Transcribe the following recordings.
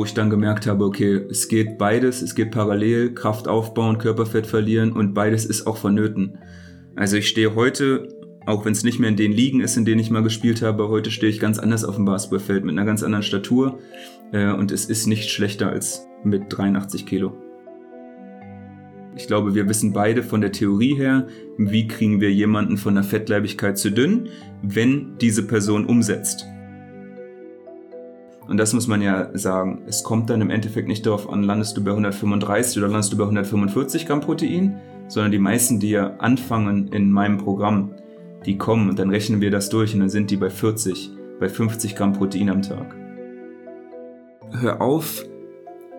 wo ich dann gemerkt habe, okay, es geht beides, es geht parallel, Kraft aufbauen, Körperfett verlieren und beides ist auch vonnöten. Also ich stehe heute, auch wenn es nicht mehr in den Ligen ist, in denen ich mal gespielt habe, heute stehe ich ganz anders auf dem Basketballfeld mit einer ganz anderen Statur äh, und es ist nicht schlechter als mit 83 Kilo. Ich glaube, wir wissen beide von der Theorie her, wie kriegen wir jemanden von der Fettleibigkeit zu dünn, wenn diese Person umsetzt. Und das muss man ja sagen. Es kommt dann im Endeffekt nicht darauf an, landest du bei 135 oder landest du bei 145 Gramm Protein, sondern die meisten, die ja anfangen in meinem Programm, die kommen und dann rechnen wir das durch und dann sind die bei 40, bei 50 Gramm Protein am Tag. Hör auf,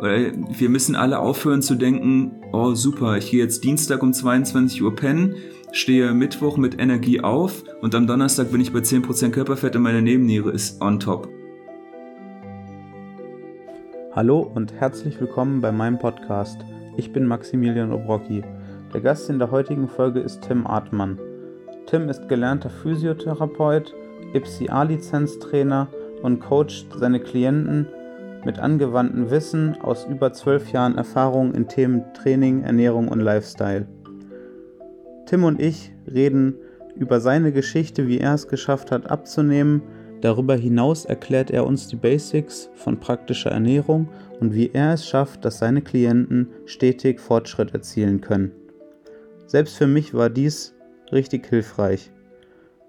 wir müssen alle aufhören zu denken, oh super, ich gehe jetzt Dienstag um 22 Uhr pennen, stehe Mittwoch mit Energie auf und am Donnerstag bin ich bei 10% Körperfett und meine Nebenniere ist on top. Hallo und herzlich willkommen bei meinem Podcast. Ich bin Maximilian Obrocki. Der Gast in der heutigen Folge ist Tim Artmann. Tim ist gelernter Physiotherapeut, IPSI-A-Lizenztrainer und coacht seine Klienten mit angewandtem Wissen aus über zwölf Jahren Erfahrung in Themen Training, Ernährung und Lifestyle. Tim und ich reden über seine Geschichte, wie er es geschafft hat abzunehmen, Darüber hinaus erklärt er uns die Basics von praktischer Ernährung und wie er es schafft, dass seine Klienten stetig Fortschritt erzielen können. Selbst für mich war dies richtig hilfreich.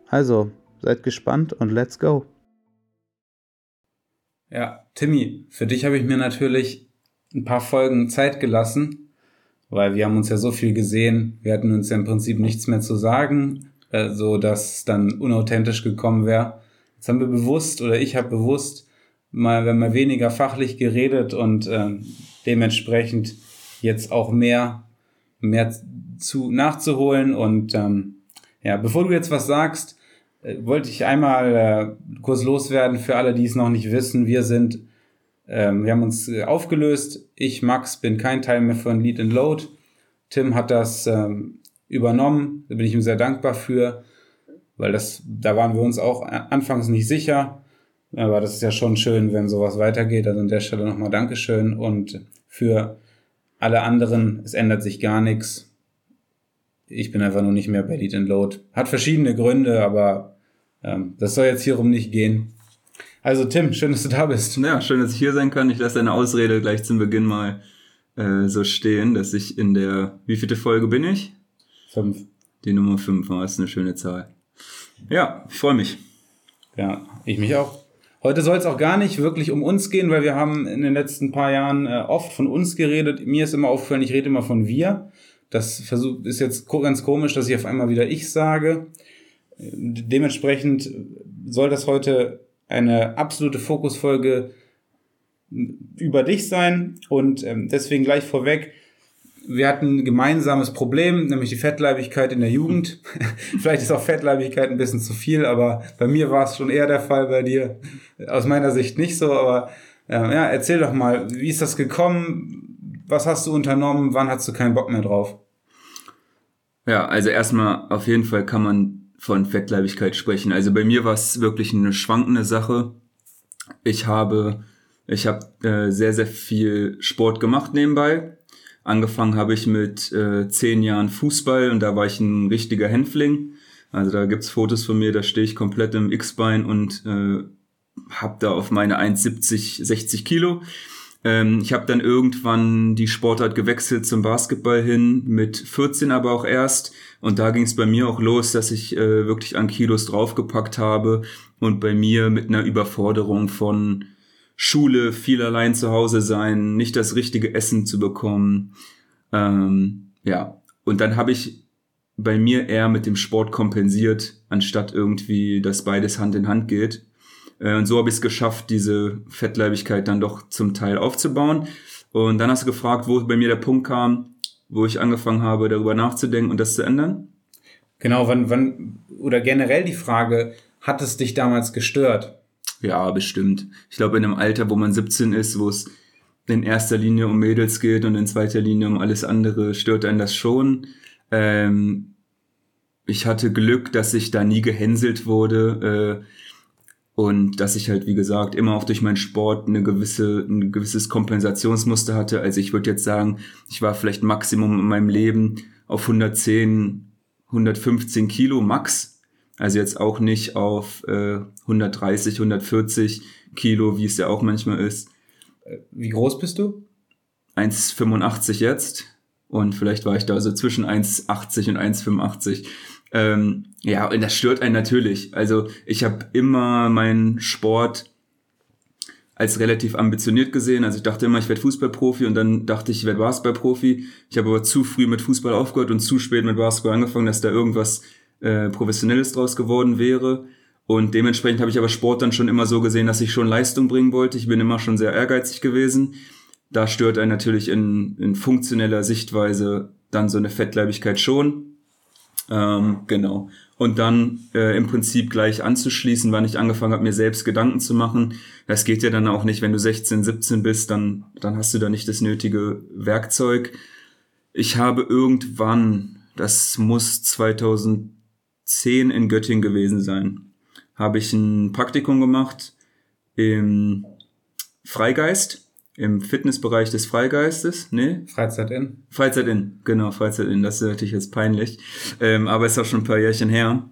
Also, seid gespannt und let's go. Ja, Timmy, für dich habe ich mir natürlich ein paar Folgen Zeit gelassen, weil wir haben uns ja so viel gesehen, wir hatten uns ja im Prinzip nichts mehr zu sagen, äh, so dass es dann unauthentisch gekommen wäre. Jetzt haben wir bewusst oder ich habe bewusst mal, wenn mal weniger fachlich geredet und äh, dementsprechend jetzt auch mehr, mehr zu nachzuholen. Und ähm, ja, bevor du jetzt was sagst, äh, wollte ich einmal äh, kurz loswerden für alle, die es noch nicht wissen. Wir sind, ähm, wir haben uns äh, aufgelöst. Ich, Max, bin kein Teil mehr von Lead and Load. Tim hat das ähm, übernommen. Da bin ich ihm sehr dankbar für weil das, da waren wir uns auch anfangs nicht sicher. Aber das ist ja schon schön, wenn sowas weitergeht. Also an der Stelle nochmal Dankeschön. Und für alle anderen, es ändert sich gar nichts. Ich bin einfach nur nicht mehr bei Lead and Load. Hat verschiedene Gründe, aber ähm, das soll jetzt hierum nicht gehen. Also Tim, schön, dass du da bist. Ja, schön, dass ich hier sein kann. Ich lasse deine Ausrede gleich zum Beginn mal äh, so stehen, dass ich in der, wie vierte Folge bin ich? Fünf. Die Nummer fünf, war ist eine schöne Zahl. Ja, ich freue mich. Ja, ich mich auch. Heute soll es auch gar nicht wirklich um uns gehen, weil wir haben in den letzten paar Jahren äh, oft von uns geredet. Mir ist immer aufgefallen, ich rede immer von wir. Das ist jetzt ganz komisch, dass ich auf einmal wieder ich sage. Dementsprechend soll das heute eine absolute Fokusfolge über dich sein und ähm, deswegen gleich vorweg, wir hatten ein gemeinsames Problem, nämlich die Fettleibigkeit in der Jugend. Vielleicht ist auch Fettleibigkeit ein bisschen zu viel, aber bei mir war es schon eher der Fall, bei dir aus meiner Sicht nicht so. Aber äh, ja, erzähl doch mal, wie ist das gekommen? Was hast du unternommen? Wann hast du keinen Bock mehr drauf? Ja, also erstmal auf jeden Fall kann man von Fettleibigkeit sprechen. Also bei mir war es wirklich eine schwankende Sache. Ich habe ich habe äh, sehr sehr viel Sport gemacht nebenbei Angefangen habe ich mit äh, zehn Jahren Fußball und da war ich ein richtiger Hänfling. Also da gibt's Fotos von mir, da stehe ich komplett im X-Bein und äh, habe da auf meine 1,70, 60 Kilo. Ähm, ich habe dann irgendwann die Sportart gewechselt zum Basketball hin, mit 14 aber auch erst. Und da ging es bei mir auch los, dass ich äh, wirklich an Kilos draufgepackt habe und bei mir mit einer Überforderung von Schule, viel allein zu Hause sein, nicht das richtige Essen zu bekommen. Ähm, ja, und dann habe ich bei mir eher mit dem Sport kompensiert, anstatt irgendwie, dass beides Hand in Hand geht. Äh, und so habe ich es geschafft, diese Fettleibigkeit dann doch zum Teil aufzubauen. Und dann hast du gefragt, wo bei mir der Punkt kam, wo ich angefangen habe, darüber nachzudenken und das zu ändern. Genau, wann, wann, oder generell die Frage, hat es dich damals gestört? Ja, bestimmt. Ich glaube, in einem Alter, wo man 17 ist, wo es in erster Linie um Mädels geht und in zweiter Linie um alles andere, stört einen das schon. Ähm, ich hatte Glück, dass ich da nie gehänselt wurde. Äh, und dass ich halt, wie gesagt, immer auch durch meinen Sport eine gewisse, ein gewisses Kompensationsmuster hatte. Also ich würde jetzt sagen, ich war vielleicht Maximum in meinem Leben auf 110, 115 Kilo max. Also jetzt auch nicht auf äh, 130, 140 Kilo, wie es ja auch manchmal ist. Wie groß bist du? 1,85 jetzt. Und vielleicht war ich da so zwischen 1,80 und 1,85. Ähm, ja, und das stört einen natürlich. Also ich habe immer meinen Sport als relativ ambitioniert gesehen. Also ich dachte immer, ich werde Fußballprofi und dann dachte ich, ich werde Basketballprofi. Ich habe aber zu früh mit Fußball aufgehört und zu spät mit Basketball angefangen, dass da irgendwas äh, Professionelles draus geworden wäre. Und dementsprechend habe ich aber Sport dann schon immer so gesehen, dass ich schon Leistung bringen wollte. Ich bin immer schon sehr ehrgeizig gewesen. Da stört einen natürlich in, in funktioneller Sichtweise dann so eine Fettleibigkeit schon. Ähm, genau. Und dann äh, im Prinzip gleich anzuschließen, wann ich angefangen habe, mir selbst Gedanken zu machen. Das geht ja dann auch nicht, wenn du 16, 17 bist, dann, dann hast du da nicht das nötige Werkzeug. Ich habe irgendwann, das muss 2010 in Göttingen gewesen sein, habe ich ein Praktikum gemacht im Freigeist im Fitnessbereich des Freigeistes, ne? Freizeit in. Freizeit in, genau, Freizeit in, das ist natürlich jetzt peinlich. Ähm, aber ist auch schon ein paar Jährchen her.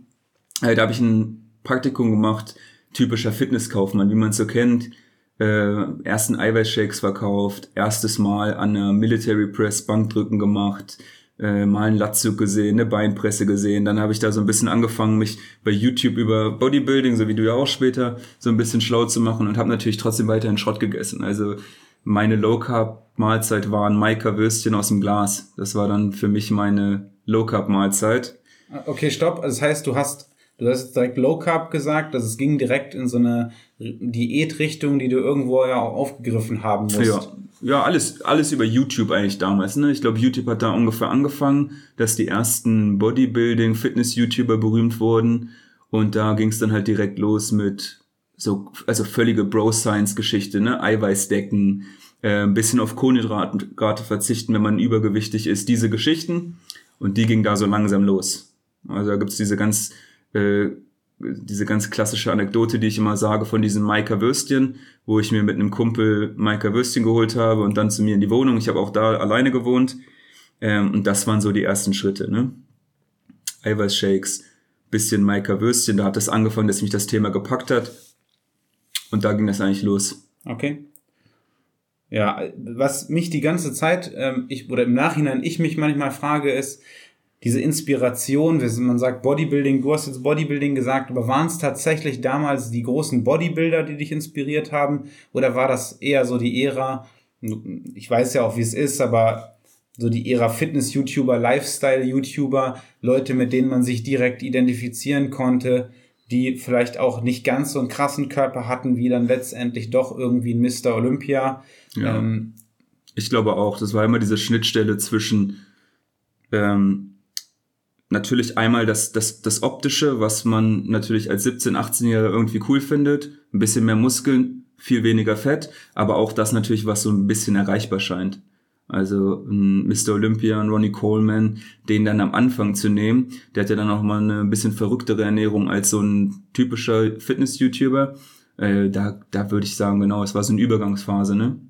Äh, da habe ich ein Praktikum gemacht, typischer Fitnesskaufmann, wie man es so kennt. Äh, ersten Eiweißshakes verkauft, erstes Mal an der Military Press Bankdrücken gemacht, äh, mal einen Latzug gesehen, eine Beinpresse gesehen. Dann habe ich da so ein bisschen angefangen, mich bei YouTube über Bodybuilding, so wie du ja auch später, so ein bisschen schlau zu machen und habe natürlich trotzdem weiterhin Schrott gegessen. Also meine Low Carb Mahlzeit war ein Maika Würstchen aus dem Glas. Das war dann für mich meine Low Carb Mahlzeit. Okay, stopp. Das heißt, du hast du hast direkt Low Carb gesagt, dass es ging direkt in so eine Diätrichtung, die du irgendwo ja auch aufgegriffen haben musst. Ja, ja alles, alles über YouTube eigentlich damals. Ne? Ich glaube, YouTube hat da ungefähr angefangen, dass die ersten Bodybuilding, Fitness-YouTuber berühmt wurden. Und da ging es dann halt direkt los mit so, also völlige Bro-Science-Geschichte, ne? Eiweißdecken, äh, ein bisschen auf Kohlenhydrate verzichten, wenn man übergewichtig ist, diese Geschichten. Und die ging da so langsam los. Also da gibt's diese ganz, äh, diese ganz klassische Anekdote, die ich immer sage von diesem Maika Würstchen, wo ich mir mit einem Kumpel Maika Würstchen geholt habe und dann zu mir in die Wohnung. Ich habe auch da alleine gewohnt. Ähm, und das waren so die ersten Schritte, ne? Eiweißshakes, bisschen Maika Würstchen, da hat es das angefangen, dass mich das Thema gepackt hat. Und da ging das eigentlich los. Okay. Ja, was mich die ganze Zeit, ähm, ich, oder im Nachhinein ich mich manchmal frage, ist, diese Inspiration, man sagt Bodybuilding, du hast jetzt Bodybuilding gesagt, aber waren es tatsächlich damals die großen Bodybuilder, die dich inspiriert haben? Oder war das eher so die Ära, ich weiß ja auch, wie es ist, aber so die Ära Fitness-YouTuber, Lifestyle-YouTuber, Leute, mit denen man sich direkt identifizieren konnte, die vielleicht auch nicht ganz so einen krassen Körper hatten, wie dann letztendlich doch irgendwie ein Mr. Olympia. Ja. Ähm, ich glaube auch, das war immer diese Schnittstelle zwischen ähm, natürlich einmal das, das, das Optische, was man natürlich als 17-, 18-Jähriger irgendwie cool findet, ein bisschen mehr Muskeln, viel weniger Fett, aber auch das natürlich, was so ein bisschen erreichbar scheint. Also ein Mr. Olympia, und Ronnie Coleman, den dann am Anfang zu nehmen, der hat ja dann auch mal eine bisschen verrücktere Ernährung als so ein typischer Fitness-YouTuber. Äh, da, da würde ich sagen, genau, es war so eine Übergangsphase, ne?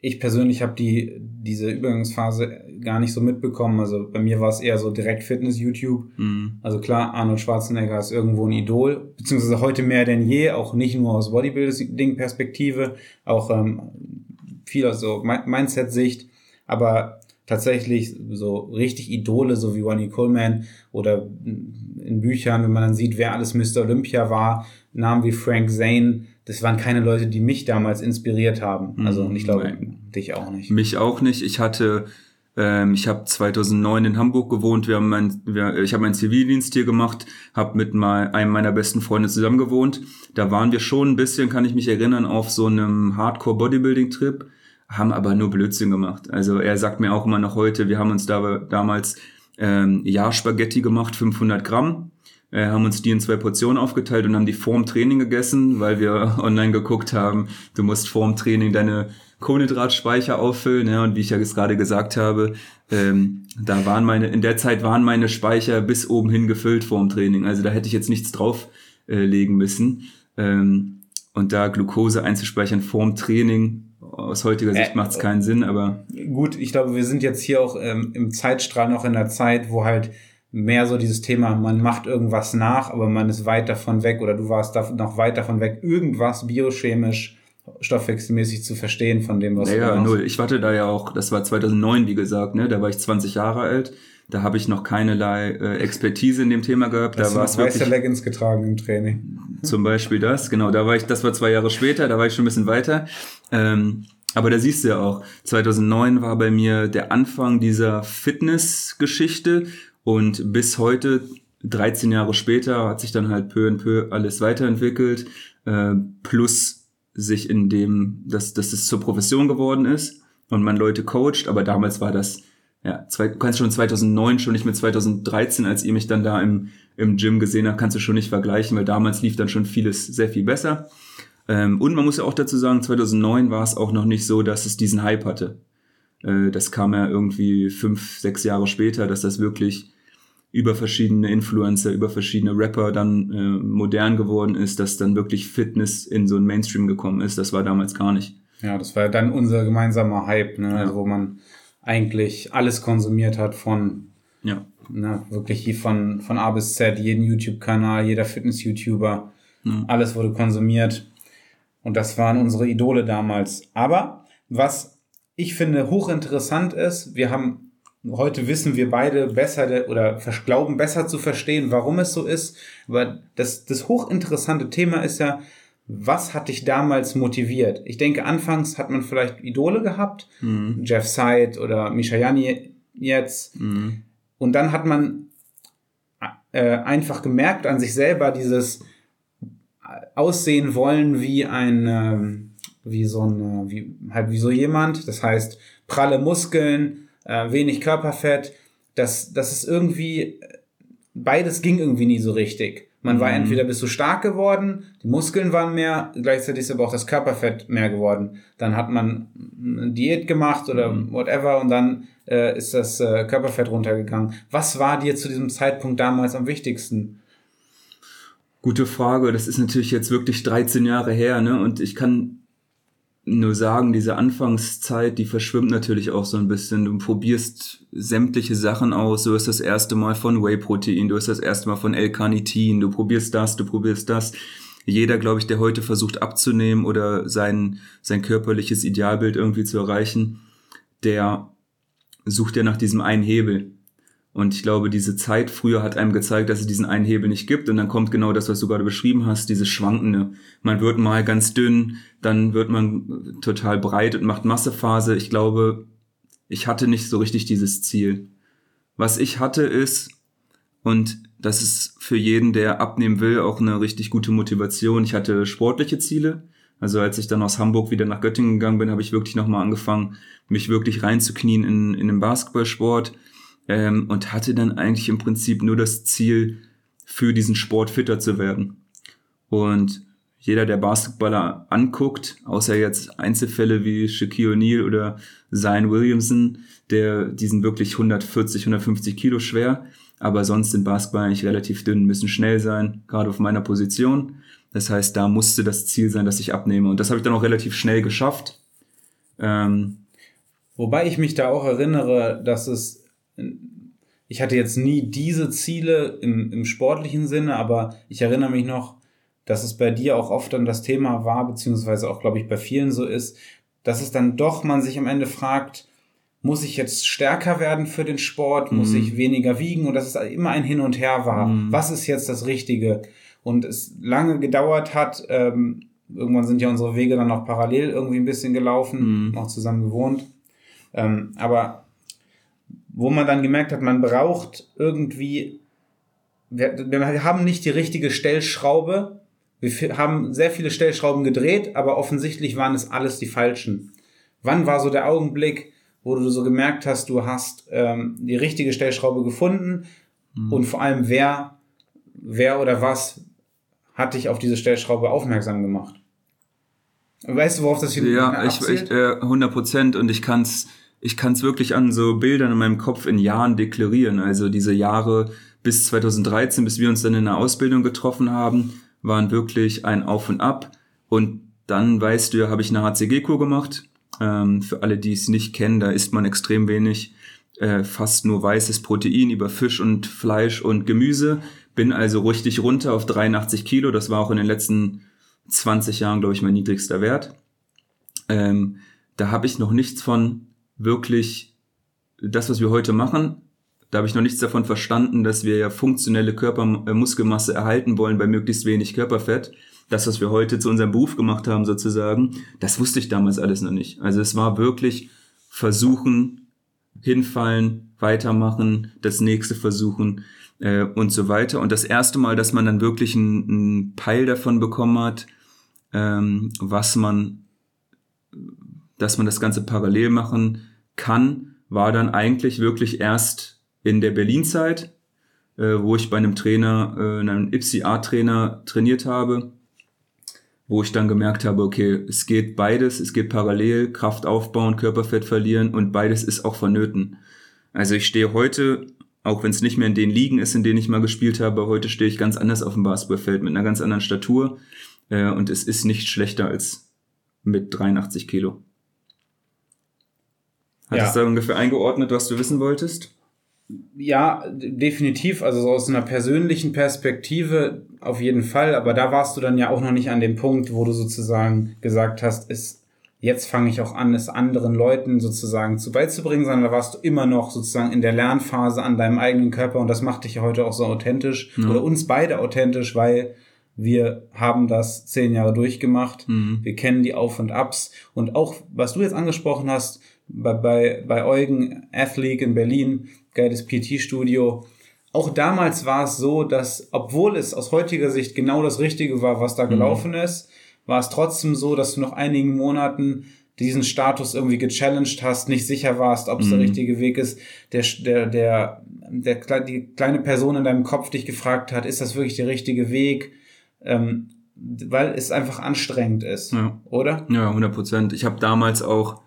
Ich persönlich habe die diese Übergangsphase gar nicht so mitbekommen. Also bei mir war es eher so direkt Fitness-YouTube. Mhm. Also klar, Arnold Schwarzenegger ist irgendwo ein Idol, beziehungsweise heute mehr denn je, auch nicht nur aus Bodybuilding-Perspektive, auch ähm, viel aus so Mindset-Sicht, aber tatsächlich so richtig Idole, so wie Ronnie Coleman oder in Büchern, wenn man dann sieht, wer alles Mr. Olympia war, Namen wie Frank Zane, das waren keine Leute, die mich damals inspiriert haben. Also und ich glaube, Nein. dich auch nicht. Mich auch nicht. Ich hatte ähm, ich habe 2009 in Hamburg gewohnt. Wir haben mein, wir, ich habe meinen Zivildienst hier gemacht, habe mit mal, einem meiner besten Freunde zusammen gewohnt. Da waren wir schon ein bisschen, kann ich mich erinnern, auf so einem Hardcore Bodybuilding Trip haben aber nur Blödsinn gemacht. Also er sagt mir auch immer noch heute, wir haben uns da damals ähm, ja Spaghetti gemacht, 500 Gramm, äh, haben uns die in zwei Portionen aufgeteilt und haben die vorm Training gegessen, weil wir online geguckt haben, du musst vorm Training deine Kohlenhydratspeicher auffüllen, ja, und wie ich ja gerade gesagt habe, ähm, da waren meine, in der Zeit waren meine Speicher bis oben hin gefüllt vorm Training. Also da hätte ich jetzt nichts drauf äh, müssen. Ähm, und da Glucose einzuspeichern vorm Training, aus heutiger Sicht Äh, macht es keinen Sinn, aber Gut, ich glaube, wir sind jetzt hier auch ähm, im Zeitstrahl noch in der Zeit, wo halt mehr so dieses Thema, man macht irgendwas nach, aber man ist weit davon weg oder du warst da noch weit davon weg, irgendwas biochemisch, stoffwechselmäßig zu verstehen von dem, was du naja, machst. null. Ich hatte da ja auch, das war 2009, wie gesagt, ne, da war ich 20 Jahre alt. Da habe ich noch keinerlei äh, Expertise in dem Thema gehabt. Da du war es wirklich Leggings getragen im Training. zum Beispiel das. Genau, da war ich, das war zwei Jahre später, da war ich schon ein bisschen weiter. Ähm, aber da siehst du ja auch, 2009 war bei mir der Anfang dieser Fitness-Geschichte und bis heute, 13 Jahre später, hat sich dann halt peu en peu alles weiterentwickelt, äh, plus sich in dem, dass, dass es zur Profession geworden ist und man Leute coacht, aber damals war das, ja, zwei, du kannst schon 2009, schon nicht mit 2013, als ihr mich dann da im, im Gym gesehen habt, kannst du schon nicht vergleichen, weil damals lief dann schon vieles sehr viel besser. Ähm, und man muss ja auch dazu sagen, 2009 war es auch noch nicht so, dass es diesen Hype hatte. Äh, das kam ja irgendwie fünf, sechs Jahre später, dass das wirklich über verschiedene Influencer, über verschiedene Rapper dann äh, modern geworden ist, dass dann wirklich Fitness in so ein Mainstream gekommen ist. Das war damals gar nicht. Ja, das war dann unser gemeinsamer Hype, ne? Ja. also wo man eigentlich alles konsumiert hat von Ja. ne, wirklich hier von, von A bis Z, jeden YouTube-Kanal, jeder Fitness-YouTuber, Ja. alles wurde konsumiert. Und das waren unsere Idole damals. Aber was ich finde hochinteressant ist, wir haben, heute wissen wir beide besser de- oder glauben besser zu verstehen, warum es so ist. Aber das, das hochinteressante Thema ist ja, was hat dich damals motiviert? Ich denke, anfangs hat man vielleicht Idole gehabt, Mhm. Jeff Seid oder Misha Jani jetzt. Mhm. Und dann hat man äh, einfach gemerkt an sich selber dieses Aussehen wollen wie ein, ähm, wie so ein, äh, wie, halt wie so jemand. Das heißt, pralle Muskeln, äh, wenig Körperfett. Das, das ist irgendwie, beides ging irgendwie nie so richtig. Man war Mhm. entweder bist du stark geworden, die Muskeln waren mehr, gleichzeitig ist aber auch das Körperfett mehr geworden. Dann hat man eine Diät gemacht oder Mhm. whatever und dann äh, ist das äh, Körperfett runtergegangen. Was war dir zu diesem Zeitpunkt damals am wichtigsten? Gute Frage. Das ist natürlich jetzt wirklich 13 Jahre her, ne? Und ich kann nur sagen, diese Anfangszeit, die verschwimmt natürlich auch so ein bisschen. Du probierst sämtliche Sachen aus. Du hast das erste Mal von Whey-Protein, du hast das erste Mal von L-Carnitin, du probierst das, du probierst das. Jeder, glaube ich, der heute versucht abzunehmen oder sein, sein körperliches Idealbild irgendwie zu erreichen, der sucht ja nach diesem einen Hebel. Und ich glaube, diese Zeit früher hat einem gezeigt, dass es diesen einen Hebel nicht gibt. Und dann kommt genau das, was du gerade beschrieben hast, dieses Schwankende. Man wird mal ganz dünn, dann wird man total breit und macht Massephase. Ich glaube, ich hatte nicht so richtig dieses Ziel. Was ich hatte ist, und das ist für jeden, der abnehmen will, auch eine richtig gute Motivation. Ich hatte sportliche Ziele. Also als ich dann aus Hamburg wieder nach Göttingen gegangen bin, habe ich wirklich nochmal angefangen, mich wirklich reinzuknien in, in den Basketballsport ähm, und hatte dann eigentlich im Prinzip nur das Ziel, für diesen Sport fitter zu werden. Und jeder, der Basketballer anguckt, außer jetzt Einzelfälle wie Shaquille O'Neal oder Zion Williamson, der, die sind wirklich 140, 150 Kilo schwer, aber sonst sind Basketballer eigentlich relativ dünn, müssen schnell sein, gerade auf meiner Position. Das heißt, da musste das Ziel sein, dass ich abnehme. Und das habe ich dann auch relativ schnell geschafft. Ähm, Wobei ich mich da auch erinnere, dass es, ich hatte jetzt nie diese Ziele im, im sportlichen Sinne, aber ich erinnere mich noch, dass es bei dir auch oft dann das Thema war, beziehungsweise auch, glaube ich, bei vielen so ist, dass es dann doch man sich am Ende fragt, muss ich jetzt stärker werden für den Sport, muss Mhm. ich weniger wiegen und dass es immer ein Hin und Her war. Mhm. Was ist jetzt das Richtige? Und es lange gedauert hat, ähm, irgendwann sind ja unsere Wege dann noch parallel irgendwie ein bisschen gelaufen, Mhm. auch zusammen gewohnt. Ähm, aber wo man dann gemerkt hat, man braucht irgendwie, wir, wir haben nicht die richtige Stellschraube. Wir haben sehr viele Stellschrauben gedreht, aber offensichtlich waren es alles die falschen. Wann war so der Augenblick, wo du so gemerkt hast, du hast ähm, die richtige Stellschraube gefunden und vor allem wer, wer oder was hat dich auf diese Stellschraube aufmerksam gemacht? Weißt du, worauf das hier Ja, ich, ich äh, 100 Prozent und ich kann's, ich kann's wirklich an so Bildern in meinem Kopf in Jahren deklarieren. Also diese Jahre bis 2013, bis wir uns dann in der Ausbildung getroffen haben, waren wirklich ein Auf und Ab. Und dann, weißt du, habe ich eine HCG-Kur gemacht. Ähm, für alle, die es nicht kennen, da isst man extrem wenig, äh, fast nur weißes Protein über Fisch und Fleisch und Gemüse. Bin also richtig runter auf 83 Kilo. Das war auch in den letzten 20 Jahren, glaube ich, mein niedrigster Wert. Ähm, da habe ich noch nichts von wirklich das, was wir heute machen, da habe ich noch nichts davon verstanden, dass wir ja funktionelle Körpermuskelmasse äh, erhalten wollen bei möglichst wenig Körperfett. Das, was wir heute zu unserem Beruf gemacht haben, sozusagen, das wusste ich damals alles noch nicht. Also es war wirklich versuchen, hinfallen, weitermachen, das nächste versuchen äh, und so weiter. Und das erste Mal, dass man dann wirklich einen, einen Peil davon bekommen hat, ähm, was man, dass man das Ganze parallel machen kann, war dann eigentlich wirklich erst in der Berlin-Zeit, äh, wo ich bei einem Trainer, äh, einem IPSI-A-Trainer trainiert habe, wo ich dann gemerkt habe, okay, es geht beides, es geht parallel, Kraft aufbauen, Körperfett verlieren und beides ist auch vonnöten. Also ich stehe heute, auch wenn es nicht mehr in den Ligen ist, in denen ich mal gespielt habe, heute stehe ich ganz anders auf dem Basketballfeld mit einer ganz anderen Statur äh, und es ist nicht schlechter als mit 83 Kilo. Hat ja. es da ungefähr eingeordnet, was du wissen wolltest? Ja, definitiv. Also so aus einer persönlichen Perspektive auf jeden Fall. Aber da warst du dann ja auch noch nicht an dem Punkt, wo du sozusagen gesagt hast, es, jetzt fange ich auch an, es anderen Leuten sozusagen zu beizubringen, sondern da warst du immer noch sozusagen in der Lernphase an deinem eigenen Körper und das macht dich ja heute auch so authentisch ja. oder uns beide authentisch, weil wir haben das zehn Jahre durchgemacht. Mhm. Wir kennen die Auf und Abs und auch, was du jetzt angesprochen hast, bei, bei, bei Eugen Athlete in Berlin, geiles PT-Studio. Auch damals war es so, dass, obwohl es aus heutiger Sicht genau das Richtige war, was da mhm. gelaufen mhm. ist, war es trotzdem so, dass du nach einigen Monaten diesen Status irgendwie gechallenged hast, nicht sicher warst, ob es mhm. der richtige Weg ist, der, der, der, der, die kleine Person in deinem Kopf dich gefragt hat, ist das wirklich der richtige Weg? Ähm, weil es einfach anstrengend ist, ja. oder? Ja, 100 Prozent. Ich habe damals auch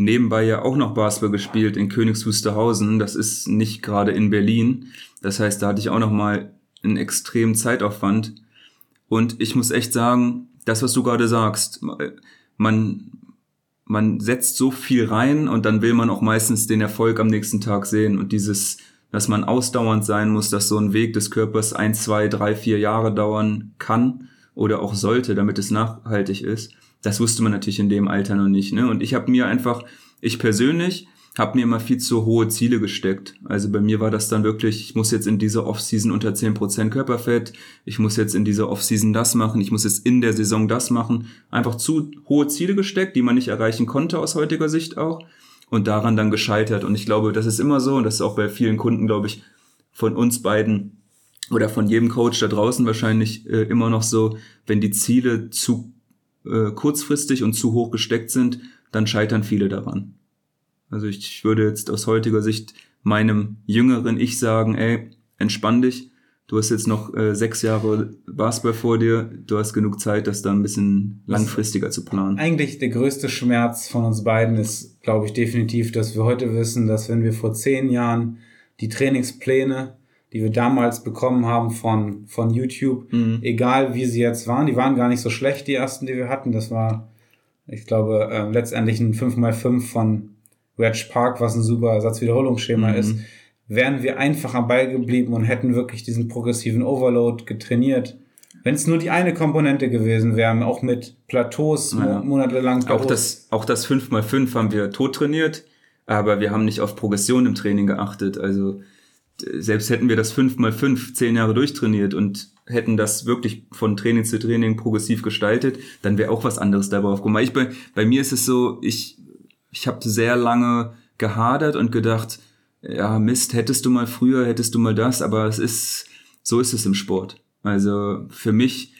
nebenbei ja auch noch Basketball gespielt in Königs Wusterhausen. Das ist nicht gerade in Berlin. Das heißt, da hatte ich auch noch mal einen extremen Zeitaufwand. Und ich muss echt sagen, das, was du gerade sagst, man, man setzt so viel rein und dann will man auch meistens den Erfolg am nächsten Tag sehen. Und dieses, dass man ausdauernd sein muss, dass so ein Weg des Körpers ein, zwei, drei, vier Jahre dauern kann oder auch sollte, damit es nachhaltig ist das wusste man natürlich in dem Alter noch nicht. Ne? Und ich habe mir einfach, ich persönlich, habe mir immer viel zu hohe Ziele gesteckt. Also bei mir war das dann wirklich, ich muss jetzt in dieser Offseason unter 10% Körperfett, ich muss jetzt in dieser Offseason das machen, ich muss jetzt in der Saison das machen. Einfach zu hohe Ziele gesteckt, die man nicht erreichen konnte aus heutiger Sicht auch. Und daran dann gescheitert. Und ich glaube, das ist immer so, und das ist auch bei vielen Kunden, glaube ich, von uns beiden oder von jedem Coach da draußen wahrscheinlich äh, immer noch so, wenn die Ziele zu äh, kurzfristig und zu hoch gesteckt sind, dann scheitern viele daran. Also ich würde jetzt aus heutiger Sicht meinem jüngeren Ich sagen, ey, entspann dich, du hast jetzt noch äh, sechs Jahre Basketball vor dir, du hast genug Zeit, das da ein bisschen langfristiger zu planen. Eigentlich der größte Schmerz von uns beiden ist, glaube ich, definitiv, dass wir heute wissen, dass wenn wir vor zehn Jahren die Trainingspläne die wir damals bekommen haben von, von YouTube, mhm. egal wie sie jetzt waren, die waren gar nicht so schlecht, die ersten, die wir hatten. Das war, ich glaube, äh, letztendlich ein 5x5 von Reg Park, was ein super Ersatzwiederholungsschema mhm. ist. Wären wir einfach am Ball geblieben und hätten wirklich diesen progressiven Overload getrainiert, wenn es nur die eine Komponente gewesen wäre, auch mit Plateaus ja. monatelang. Auch das, auch das 5x5 haben wir tot trainiert, aber wir haben nicht auf Progression im Training geachtet. Also selbst hätten wir das fünf mal fünf zehn Jahre durchtrainiert und hätten das wirklich von Training zu Training progressiv gestaltet, dann wäre auch was anderes dabei aufgekommen. Ich, bei, bei mir ist es so, ich, ich habe sehr lange gehadert und gedacht, ja, Mist, hättest du mal früher, hättest du mal das, aber es ist, so ist es im Sport. Also für mich,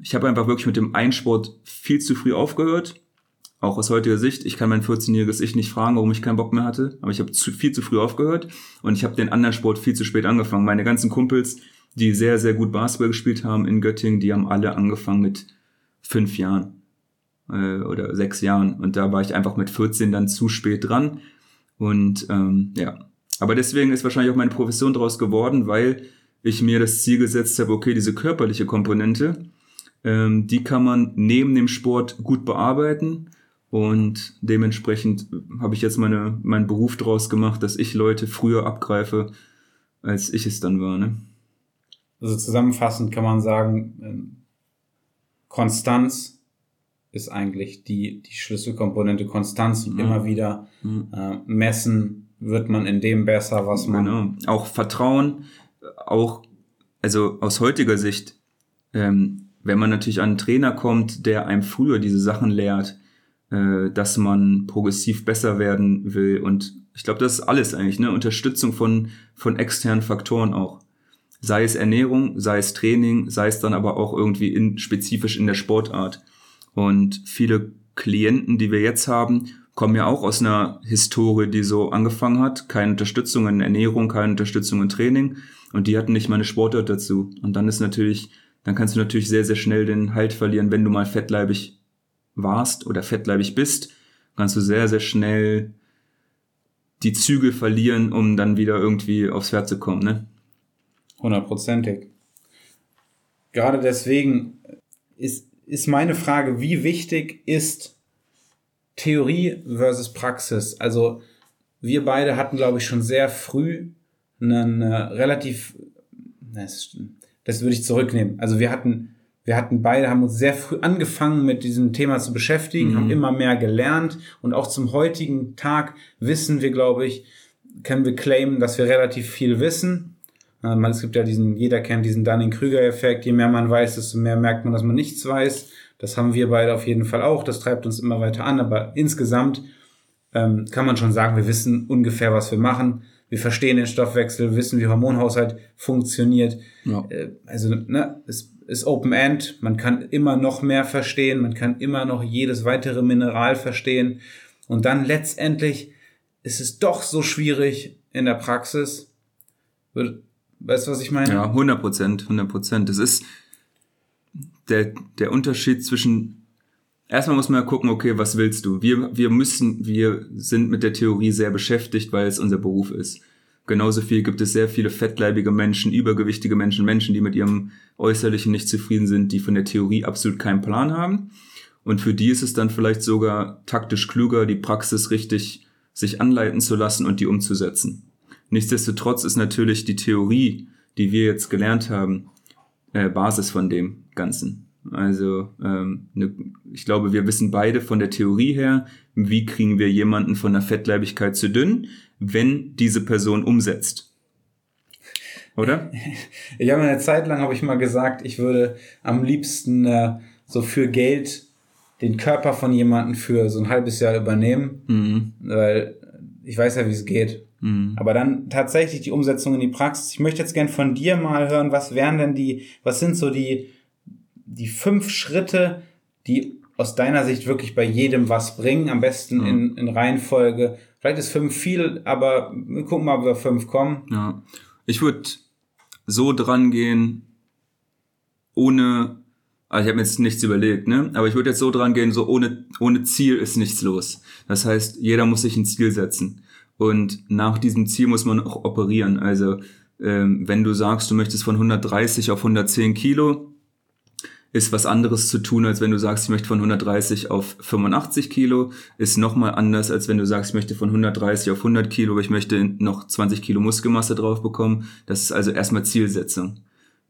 ich habe einfach wirklich mit dem Einsport viel zu früh aufgehört auch aus heutiger Sicht, ich kann mein 14-jähriges Ich nicht fragen, warum ich keinen Bock mehr hatte, aber ich habe zu, viel zu früh aufgehört und ich habe den anderen Sport viel zu spät angefangen. Meine ganzen Kumpels, die sehr, sehr gut Basketball gespielt haben in Göttingen, die haben alle angefangen mit fünf Jahren äh, oder sechs Jahren und da war ich einfach mit 14 dann zu spät dran und ähm, ja, aber deswegen ist wahrscheinlich auch meine Profession daraus geworden, weil ich mir das Ziel gesetzt habe, okay, diese körperliche Komponente, ähm, die kann man neben dem Sport gut bearbeiten. Und dementsprechend habe ich jetzt meine, meinen Beruf daraus gemacht, dass ich Leute früher abgreife, als ich es dann war. Ne? Also zusammenfassend kann man sagen, ähm, Konstanz ist eigentlich die, die Schlüsselkomponente Konstanz und mhm. immer wieder mhm. äh, messen, wird man in dem besser, was man. Genau. Auch Vertrauen, auch, also aus heutiger Sicht, ähm, wenn man natürlich an einen Trainer kommt, der einem früher diese Sachen lehrt, äh, dass man progressiv besser werden will und ich glaube, das ist alles eigentlich, ne? Unterstützung von, von externen Faktoren auch. Sei es Ernährung, sei es Training, sei es dann aber auch irgendwie in, spezifisch in der Sportart. Und viele Klienten, die wir jetzt haben, kommen ja auch aus einer Historie, die so angefangen hat. Keine Unterstützung in Ernährung, keine Unterstützung in Training. Und die hatten nicht mal eine Sportart dazu. Und dann ist natürlich, dann kannst du natürlich sehr, sehr schnell den Halt verlieren, wenn du mal fettleibig warst oder fettleibig bist, kannst du sehr, sehr schnell die Zügel verlieren, um dann wieder irgendwie aufs Pferd zu kommen, ne? Hundertprozentig. Gerade deswegen ist, ist meine Frage, wie wichtig ist Theorie versus Praxis? Also wir beide hatten, glaube ich, schon sehr früh einen äh, relativ, das, das würde ich zurücknehmen. Also wir hatten, wir hatten beide, haben uns sehr früh angefangen mit diesem Thema zu beschäftigen, mhm. haben immer mehr gelernt und auch zum heutigen Tag wissen wir, glaube ich, können wir claimen, dass wir relativ viel wissen. Ähm, es gibt ja diesen, jeder kennt diesen Dunning-Krüger-Effekt. Je mehr man weiß, desto mehr merkt man, dass man nichts weiß. Das haben wir beide auf jeden Fall auch. Das treibt uns immer weiter an. Aber insgesamt ähm, kann man schon sagen, wir wissen ungefähr, was wir machen. Wir verstehen den Stoffwechsel, wissen, wie Hormonhaushalt funktioniert. Ja. Äh, also, ne, es ist Open End. Man kann immer noch mehr verstehen. Man kann immer noch jedes weitere Mineral verstehen. Und dann letztendlich ist es doch so schwierig in der Praxis. Weißt du, was ich meine? Ja, 100 Prozent, 100 Prozent. Das ist der, der Unterschied zwischen Erstmal muss man ja gucken, okay, was willst du? Wir, wir müssen, wir sind mit der Theorie sehr beschäftigt, weil es unser Beruf ist. Genauso viel gibt es sehr viele fettleibige Menschen, übergewichtige Menschen, Menschen, die mit ihrem Äußerlichen nicht zufrieden sind, die von der Theorie absolut keinen Plan haben. Und für die ist es dann vielleicht sogar taktisch klüger, die Praxis richtig sich anleiten zu lassen und die umzusetzen. Nichtsdestotrotz ist natürlich die Theorie, die wir jetzt gelernt haben, äh, Basis von dem Ganzen. Also ähm, ne, ich glaube, wir wissen beide von der Theorie her, wie kriegen wir jemanden von der Fettleibigkeit zu dünn, wenn diese Person umsetzt. Oder? Ich habe eine Zeit lang habe ich mal gesagt, ich würde am liebsten äh, so für Geld den Körper von jemandem für so ein halbes Jahr übernehmen, mhm. weil ich weiß ja, wie es geht. Mhm. Aber dann tatsächlich die Umsetzung in die Praxis. Ich möchte jetzt gern von dir mal hören, was wären denn die, was sind so die die fünf Schritte, die aus deiner Sicht wirklich bei jedem was bringen, am besten ja. in, in Reihenfolge. Vielleicht ist fünf viel, aber wir gucken mal, ob wir fünf kommen. Ja. Ich würde so dran gehen, ohne, also ich habe mir jetzt nichts überlegt, ne? Aber ich würde jetzt so dran gehen, so ohne, ohne Ziel ist nichts los. Das heißt, jeder muss sich ein Ziel setzen. Und nach diesem Ziel muss man auch operieren. Also, ähm, wenn du sagst, du möchtest von 130 auf 110 Kilo, ist was anderes zu tun, als wenn du sagst, ich möchte von 130 auf 85 Kilo, ist nochmal anders, als wenn du sagst, ich möchte von 130 auf 100 Kilo, aber ich möchte noch 20 Kilo Muskelmasse drauf bekommen. Das ist also erstmal Zielsetzung.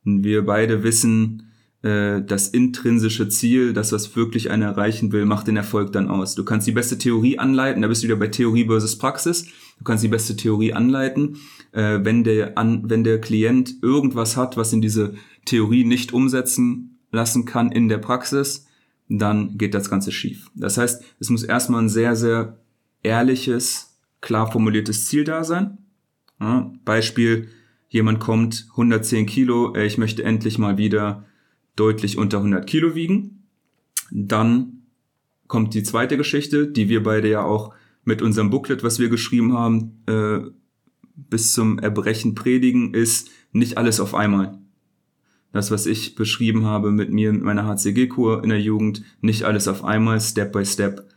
Wir beide wissen, äh, das intrinsische Ziel, das, was wirklich einer erreichen will, macht den Erfolg dann aus. Du kannst die beste Theorie anleiten, da bist du wieder bei Theorie versus Praxis. Du kannst die beste Theorie anleiten. Äh, wenn, der, an, wenn der Klient irgendwas hat, was in diese Theorie nicht umsetzen lassen kann in der Praxis, dann geht das Ganze schief. Das heißt, es muss erstmal ein sehr, sehr ehrliches, klar formuliertes Ziel da sein. Ja, Beispiel, jemand kommt 110 Kilo, ich möchte endlich mal wieder deutlich unter 100 Kilo wiegen. Dann kommt die zweite Geschichte, die wir beide ja auch mit unserem Booklet, was wir geschrieben haben, äh, bis zum Erbrechen predigen, ist nicht alles auf einmal das, was ich beschrieben habe mit mir, mit meiner HCG-Kur in der Jugend, nicht alles auf einmal, Step by Step.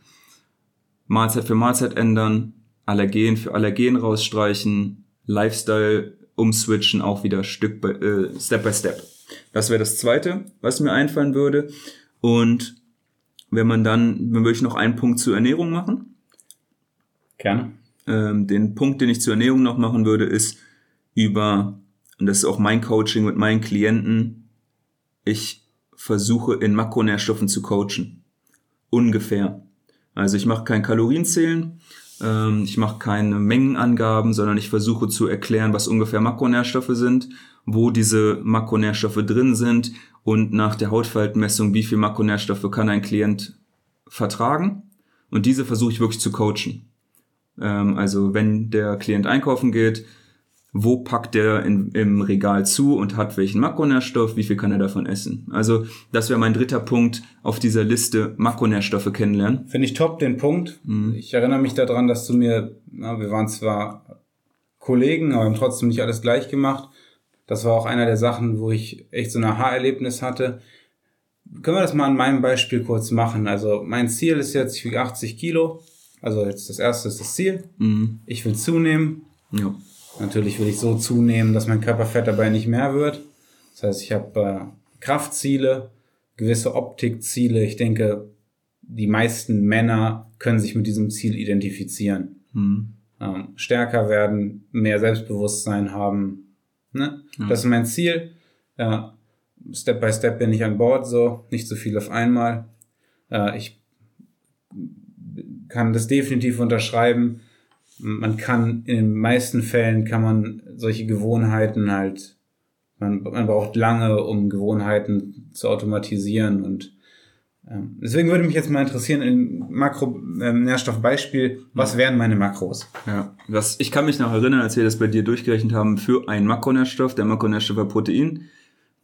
Mahlzeit für Mahlzeit ändern, Allergen für Allergen rausstreichen, Lifestyle umswitchen, auch wieder Stück by, äh, Step by Step. Das wäre das zweite, was mir einfallen würde. Und wenn man dann, dann würde ich noch einen Punkt zur Ernährung machen. Gerne. Ähm, den Punkt, den ich zur Ernährung noch machen würde, ist über, und das ist auch mein Coaching mit meinen Klienten, ich versuche in Makronährstoffen zu coachen. Ungefähr. Also ich mache kein Kalorienzählen, ähm, ich mache keine Mengenangaben, sondern ich versuche zu erklären, was ungefähr Makronährstoffe sind, wo diese Makronährstoffe drin sind und nach der Hautfaltenmessung, wie viel Makronährstoffe kann ein Klient vertragen. Und diese versuche ich wirklich zu coachen. Ähm, also wenn der Klient einkaufen geht, wo packt er in, im Regal zu und hat welchen Makronährstoff, wie viel kann er davon essen. Also das wäre mein dritter Punkt auf dieser Liste, Makronährstoffe kennenlernen. Finde ich top, den Punkt. Mhm. Ich erinnere mich daran, dass du mir, na, wir waren zwar Kollegen, aber haben trotzdem nicht alles gleich gemacht. Das war auch einer der Sachen, wo ich echt so ein Aha-Erlebnis hatte. Können wir das mal an meinem Beispiel kurz machen? Also mein Ziel ist jetzt, ich wiege 80 Kilo. Also jetzt das erste ist das Ziel. Mhm. Ich will zunehmen. Ja. Natürlich will ich so zunehmen, dass mein Körperfett dabei nicht mehr wird. Das heißt, ich habe äh, Kraftziele, gewisse Optikziele. Ich denke, die meisten Männer können sich mit diesem Ziel identifizieren. Mhm. Ähm, stärker werden, mehr Selbstbewusstsein haben. Ne? Ja. Das ist mein Ziel. Äh, Step by Step bin ich an Bord, so nicht so viel auf einmal. Äh, ich kann das definitiv unterschreiben. Man kann in den meisten Fällen kann man solche Gewohnheiten halt, man, man braucht lange, um Gewohnheiten zu automatisieren und ähm, deswegen würde mich jetzt mal interessieren, im Makronährstoffbeispiel, was wären meine Makros? Ja, was, ich kann mich noch erinnern, als wir das bei dir durchgerechnet haben, für einen Makronährstoff, der Makronährstoff war Protein,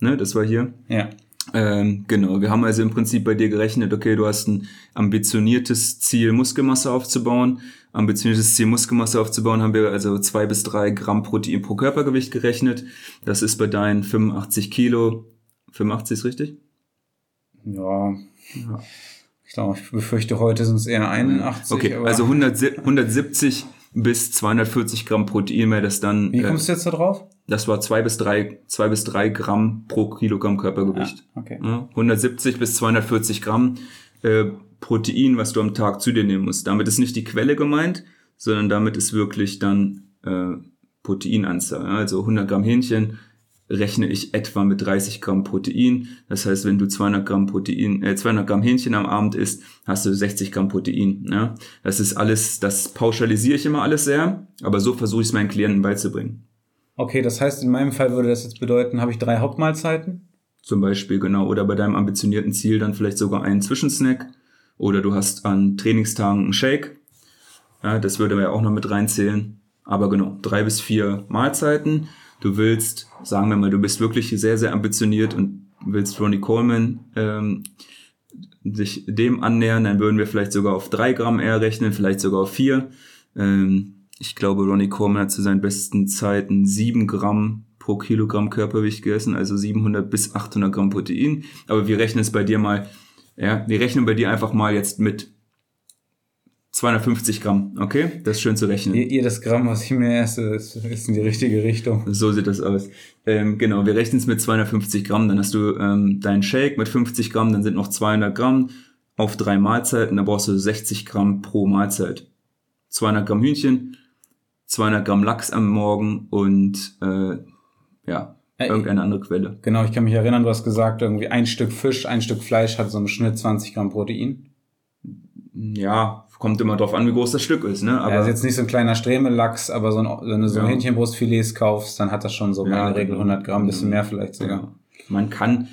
ne, das war hier. Ja. Ähm, genau, wir haben also im Prinzip bei dir gerechnet, okay, du hast ein ambitioniertes Ziel, Muskelmasse aufzubauen. Ambitioniertes Ziel, Muskelmasse aufzubauen, haben wir also zwei bis drei Gramm Protein pro Körpergewicht gerechnet. Das ist bei deinen 85 Kilo. 85 ist richtig? Ja. Ja. Ich glaube, ich befürchte, heute sind es eher 81. Okay, also 100, 170 bis 240 Gramm Protein wäre das dann. Wie äh, kommst du jetzt da drauf? das war zwei bis drei, zwei bis drei Gramm pro Kilogramm Körpergewicht. Okay. Ja, 170 bis 240 Gramm äh, Protein, was du am Tag zu dir nehmen musst. Damit ist nicht die Quelle gemeint, sondern damit ist wirklich dann äh, Proteinanzahl. Also 100 Gramm Hähnchen rechne ich etwa mit 30 Gramm Protein. Das heißt, wenn du 200 Gramm Protein, äh, 200 Gramm Hähnchen am Abend isst, hast du 60 Gramm Protein. Ja? Das ist alles, das pauschalisiere ich immer alles sehr, aber so versuche ich es meinen Klienten beizubringen. Okay, das heißt, in meinem Fall würde das jetzt bedeuten, habe ich drei Hauptmahlzeiten? Zum Beispiel, genau. Oder bei deinem ambitionierten Ziel dann vielleicht sogar einen Zwischensnack. Oder du hast an Trainingstagen einen Shake. Ja, das würde ja auch noch mit reinzählen. Aber genau, drei bis vier Mahlzeiten. Du willst, sagen wir mal, du bist wirklich sehr, sehr ambitioniert und willst Ronnie Coleman ähm, sich dem annähern, dann würden wir vielleicht sogar auf drei Gramm eher rechnen, vielleicht sogar auf vier. Ähm, ich glaube, Ronnie Coleman hat zu seinen besten Zeiten sieben Gramm pro Kilogramm Körpergewicht gegessen, also 700 bis 800 Gramm Protein. Aber wir rechnen es bei dir mal, ja, wir rechnen bei dir einfach mal jetzt mit 250 Gramm, okay? Das ist schön zu rechnen. Je- Jedes Gramm, was ich mir esse, ist, in die richtige Richtung. So sieht das aus. Ähm, genau, wir rechnen es mit 250 Gramm, dann hast du ähm, deinen Shake mit 50 Gramm, dann sind noch 200 Gramm auf drei Mahlzeiten, da brauchst du 60 Gramm pro Mahlzeit. 200 Gramm Hühnchen, 200 Gramm Lachs am Morgen und äh, ja, irgendeine andere Quelle. Genau, ich kann mich erinnern, du hast gesagt, irgendwie ein Stück Fisch, ein Stück Fleisch hat so im Schnitt 20 Gramm Protein. Ja, kommt immer drauf an, wie groß das Stück ist, ne? Aber ja, ist jetzt nicht so ein kleiner Stremellachs, aber so ein, wenn du so Ja. Hähnchenbrustfilets kaufst, dann hat das schon so Ja, in der Regel genau. 100 Gramm, bisschen mehr vielleicht sogar. Ja. Man kann,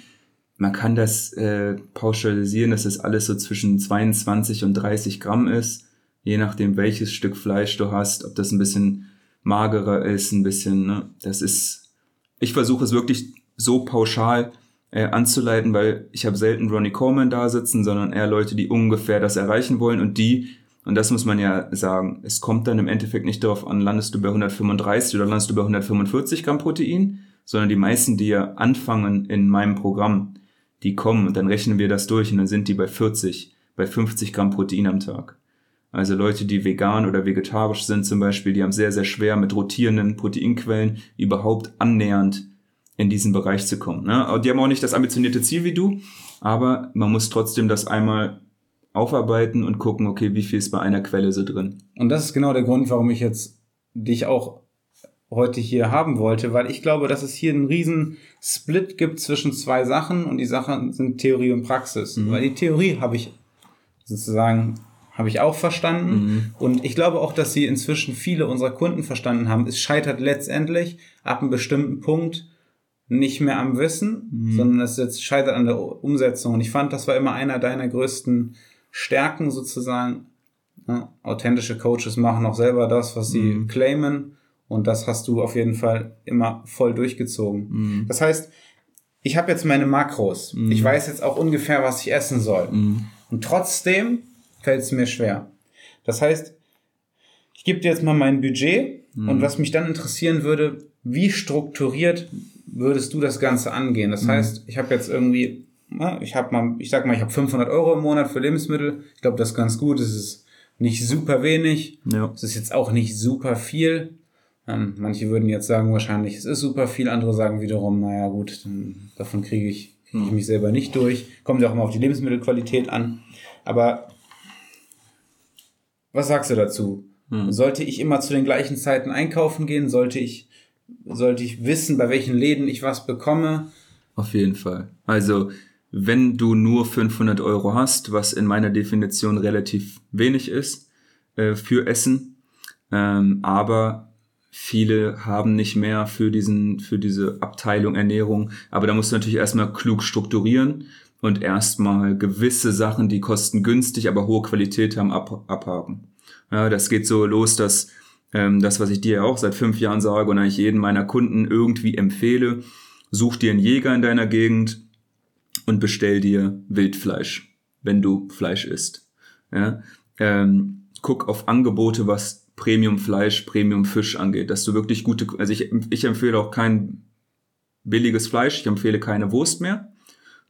man kann das äh, pauschalisieren, dass es alles so zwischen 22 und 30 Gramm ist, je nachdem welches Stück Fleisch du hast, ob das ein bisschen magerer ist, ein bisschen, ne? Das ist, ich versuche es wirklich so pauschal äh, anzuleiten, weil ich habe selten Ronnie Coleman da sitzen, sondern eher Leute, die ungefähr das erreichen wollen und die, und das muss man ja sagen, es kommt dann im Endeffekt nicht darauf an, landest du bei 135 oder landest du bei 145 Gramm Protein, sondern die meisten, die ja anfangen in meinem Programm, die kommen und dann rechnen wir das durch und dann sind die bei 40, bei 50 Gramm Protein am Tag. Also Leute, die vegan oder vegetarisch sind zum Beispiel, die haben sehr, sehr schwer mit rotierenden Proteinquellen überhaupt annähernd in diesen Bereich zu kommen. Ne? Die haben auch nicht das ambitionierte Ziel wie du, aber man muss trotzdem das einmal aufarbeiten und gucken, okay, wie viel ist bei einer Quelle so drin. Und das ist genau der Grund, warum ich jetzt dich auch heute hier haben wollte, weil ich glaube, dass es hier einen riesen Split gibt zwischen zwei Sachen und die Sachen sind Theorie und Praxis. Mhm. Weil die Theorie habe ich sozusagen habe ich auch verstanden mhm. und ich glaube auch, dass sie inzwischen viele unserer Kunden verstanden haben. Es scheitert letztendlich ab einem bestimmten Punkt nicht mehr am Wissen, mhm. sondern es jetzt scheitert an der Umsetzung. Und ich fand, das war immer einer deiner größten Stärken sozusagen. Ja, authentische Coaches machen auch selber das, was sie mhm. claimen. Und das hast du auf jeden Fall immer voll durchgezogen. Mhm. Das heißt, ich habe jetzt meine Makros. Mhm. Ich weiß jetzt auch ungefähr, was ich essen soll. Mhm. Und trotzdem fällt es mir schwer. Das heißt, ich gebe dir jetzt mal mein Budget mhm. und was mich dann interessieren würde, wie strukturiert würdest du das Ganze angehen? Das mhm. heißt, ich habe jetzt irgendwie, na, ich habe mal, ich sag mal, ich habe 500 Euro im Monat für Lebensmittel. Ich glaube, das ist ganz gut. Es ist nicht super wenig. Ja. Es ist jetzt auch nicht super viel. Ähm, manche würden jetzt sagen, wahrscheinlich, es ist super viel. Andere sagen wiederum, naja, gut, davon kriege ich, krieg ich hm. mich selber nicht durch. Kommt ja auch immer auf die Lebensmittelqualität an. Aber was sagst du dazu? Hm. Sollte ich immer zu den gleichen Zeiten einkaufen gehen? Sollte ich sollte ich wissen, bei welchen Läden ich was bekomme. Auf jeden Fall. Also, wenn du nur 500 Euro hast, was in meiner Definition relativ wenig ist äh, für Essen, ähm, aber viele haben nicht mehr für diesen für diese Abteilung Ernährung. Aber da musst du natürlich erstmal klug strukturieren und erstmal gewisse Sachen, die kosten günstig, aber hohe Qualität haben, ab, abhaken. Ja, das geht so los, dass ähm, das, was ich dir ja auch seit fünf Jahren sage und eigentlich jeden meiner Kunden irgendwie empfehle, such dir einen Jäger in deiner Gegend und bestell dir Wildfleisch, wenn du Fleisch isst. Ja? Ähm, guck auf Angebote, was Premium Fleisch, Premium Fisch angeht, dass du wirklich gute, also ich, ich empfehle auch kein billiges Fleisch, ich empfehle keine Wurst mehr,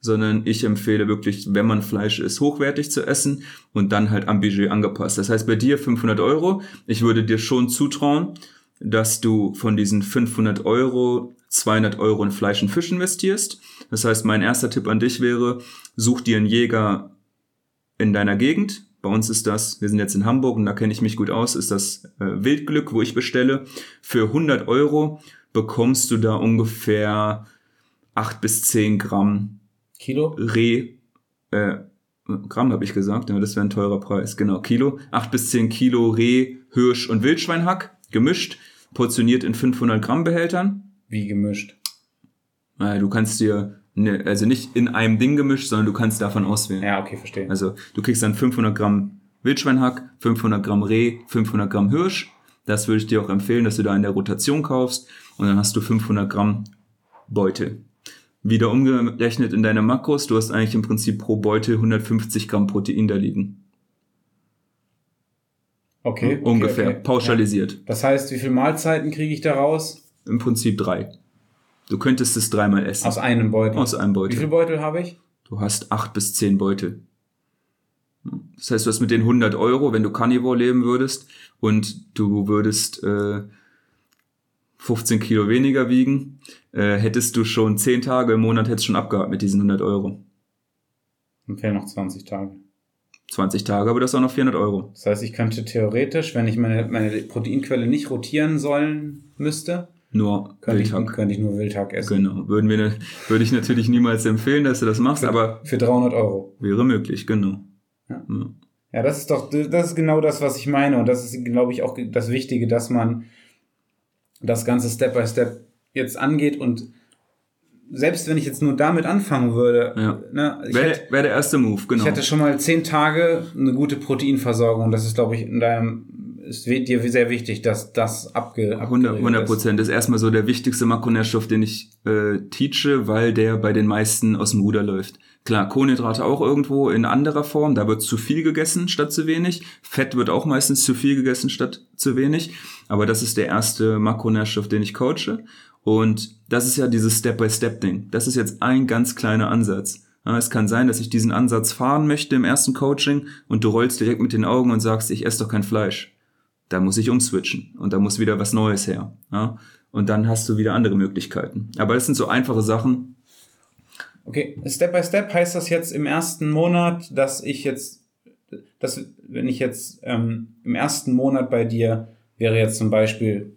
sondern ich empfehle wirklich, wenn man Fleisch isst, hochwertig zu essen und dann halt am Budget angepasst. Das heißt, bei dir 500 Euro, ich würde dir schon zutrauen, dass du von diesen 500 Euro 200 Euro in Fleisch und Fisch investierst. Das heißt, mein erster Tipp an dich wäre, such dir einen Jäger in deiner Gegend. Bei uns ist das, wir sind jetzt in Hamburg und da kenne ich mich gut aus, ist das äh, Wildglück, wo ich bestelle. Für 100 Euro bekommst du da ungefähr 8 bis 10 Gramm Kilo? Reh, äh, Gramm habe ich gesagt, ja, das wäre ein teurer Preis, genau, Kilo. 8 bis 10 Kilo Reh, Hirsch und Wildschweinhack, gemischt, portioniert in 500 Gramm Behältern. Wie gemischt? Äh, du kannst dir, ne, also nicht in einem Ding gemischt, sondern du kannst davon auswählen. Ja, okay, verstehe. Also du kriegst dann 500 Gramm Wildschweinhack, 500 Gramm Reh, 500 Gramm Hirsch. Das würde ich dir auch empfehlen, dass du da in der Rotation kaufst. Und dann hast du 500 Gramm Beutel wieder umgerechnet in deine Makros, du hast eigentlich im Prinzip pro Beutel 150 Gramm Protein da liegen. Okay. okay Ungefähr, okay. pauschalisiert. Ja. Das heißt, wie viele Mahlzeiten kriege ich da raus? Im Prinzip drei. Du könntest es dreimal essen. Aus einem Beutel? Aus einem Beutel. Wie viele Beutel habe ich? Du hast acht bis zehn Beutel. Das heißt, du hast mit den 100 Euro, wenn du Carnivore leben würdest und du würdest äh, 15 Kilo weniger wiegen, äh, hättest du schon 10 Tage im Monat hättest schon abgehakt mit diesen 100 Euro. Dann fehlen noch 20 Tage. 20 Tage, aber das ist auch noch 400 Euro. Das heißt, ich könnte theoretisch, wenn ich meine, meine Proteinquelle nicht rotieren sollen müsste, nur könnte Wildhack. Ich, könnte ich nur Wildhack essen. Genau. Würden wir, ne, würde ich natürlich niemals empfehlen, dass du das machst, für, aber. Für 300 Euro. Wäre möglich, genau. Ja. ja. Ja, das ist doch, das ist genau das, was ich meine. Und das ist, glaube ich, auch das Wichtige, dass man das Ganze Step by Step jetzt angeht und selbst wenn ich jetzt nur damit anfangen würde, ja. ne, wäre wär der erste Move, genau. Ich hätte schon mal zehn Tage eine gute Proteinversorgung. Das ist, glaube ich, in deinem ist dir sehr wichtig, dass das abge 100 Prozent. Das ist erstmal so der wichtigste Makronährstoff, den ich äh, teache, weil der bei den meisten aus dem Ruder läuft. Klar, Kohlenhydrate auch irgendwo in anderer Form, da wird zu viel gegessen statt zu wenig. Fett wird auch meistens zu viel gegessen statt zu wenig. Aber das ist der erste Makronährstoff, den ich coache. Und das ist ja dieses Step-by-Step-Ding. Das ist jetzt ein ganz kleiner Ansatz. Es kann sein, dass ich diesen Ansatz fahren möchte im ersten Coaching und du rollst direkt mit den Augen und sagst, ich esse doch kein Fleisch. Da muss ich umswitchen und da muss wieder was Neues her. Und dann hast du wieder andere Möglichkeiten. Aber das sind so einfache Sachen. Okay, Step by Step heißt das jetzt im ersten Monat, dass ich jetzt, dass wenn ich jetzt ähm, im ersten Monat bei dir wäre jetzt zum Beispiel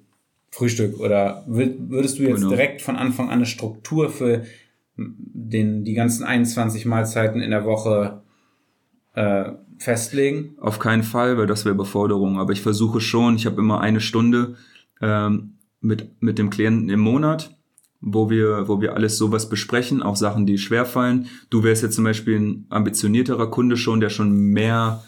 Frühstück oder würdest du jetzt genau. direkt von Anfang an eine Struktur für den, die ganzen 21 Mahlzeiten in der Woche äh, festlegen? Auf keinen Fall, weil das wäre Überforderung. Aber ich versuche schon, ich habe immer eine Stunde ähm, mit, mit dem Klienten im Monat, wo wir, wo wir alles sowas besprechen, auch Sachen, die schwerfallen. Du wärst jetzt zum Beispiel ein ambitionierterer Kunde schon, der schon mehr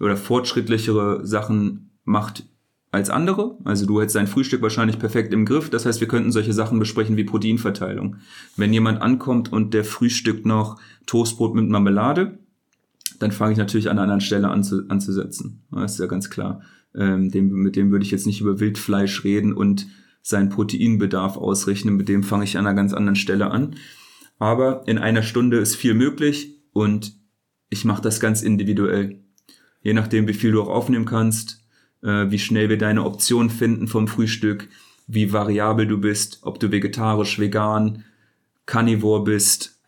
oder fortschrittlichere Sachen macht als andere. Also du hättest dein Frühstück wahrscheinlich perfekt im Griff. Das heißt, wir könnten solche Sachen besprechen wie Proteinverteilung. Wenn jemand ankommt und der Frühstück noch Toastbrot mit Marmelade, dann fange ich natürlich an einer anderen Stelle anzu, anzusetzen. Das ist ja ganz klar. Ähm, dem, mit dem würde ich jetzt nicht über Wildfleisch reden und seinen Proteinbedarf ausrechnen. Mit dem fange ich an einer ganz anderen Stelle an. Aber in einer Stunde ist viel möglich und ich mache das ganz individuell. Je nachdem, wie viel du auch aufnehmen kannst, äh, wie schnell wir deine Option finden vom Frühstück, wie variabel du bist, ob du vegetarisch, vegan, carnivore bist,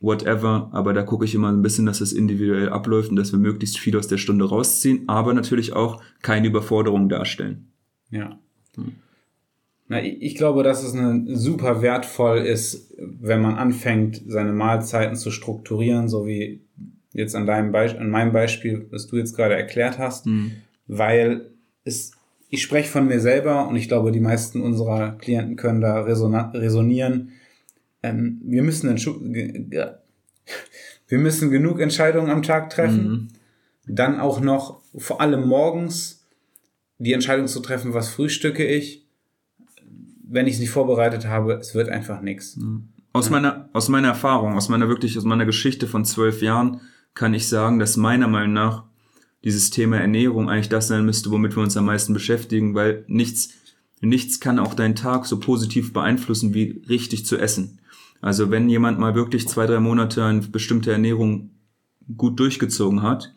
whatever. Aber da gucke ich immer ein bisschen, dass es individuell abläuft und dass wir möglichst viel aus der Stunde rausziehen, aber natürlich auch keine Überforderung darstellen. Ja. Hm. Na, ich glaube, dass es eine super wertvoll ist, wenn man anfängt, seine Mahlzeiten zu strukturieren, so wie jetzt an deinem Beispiel, an meinem Beispiel, was du jetzt gerade erklärt hast, mhm. weil es, ich spreche von mir selber und ich glaube, die meisten unserer Klienten können da resonieren. Ähm, wir müssen wir müssen genug Entscheidungen am Tag treffen. Mhm. Dann auch noch, vor allem morgens, die Entscheidung zu treffen, was frühstücke ich. Wenn ich es nicht vorbereitet habe, es wird einfach nichts. Aus meiner, aus meiner Erfahrung, aus meiner wirklich, aus meiner Geschichte von zwölf Jahren kann ich sagen, dass meiner Meinung nach dieses Thema Ernährung eigentlich das sein müsste, womit wir uns am meisten beschäftigen, weil nichts, nichts kann auch deinen Tag so positiv beeinflussen, wie richtig zu essen. Also wenn jemand mal wirklich zwei, drei Monate eine bestimmte Ernährung gut durchgezogen hat,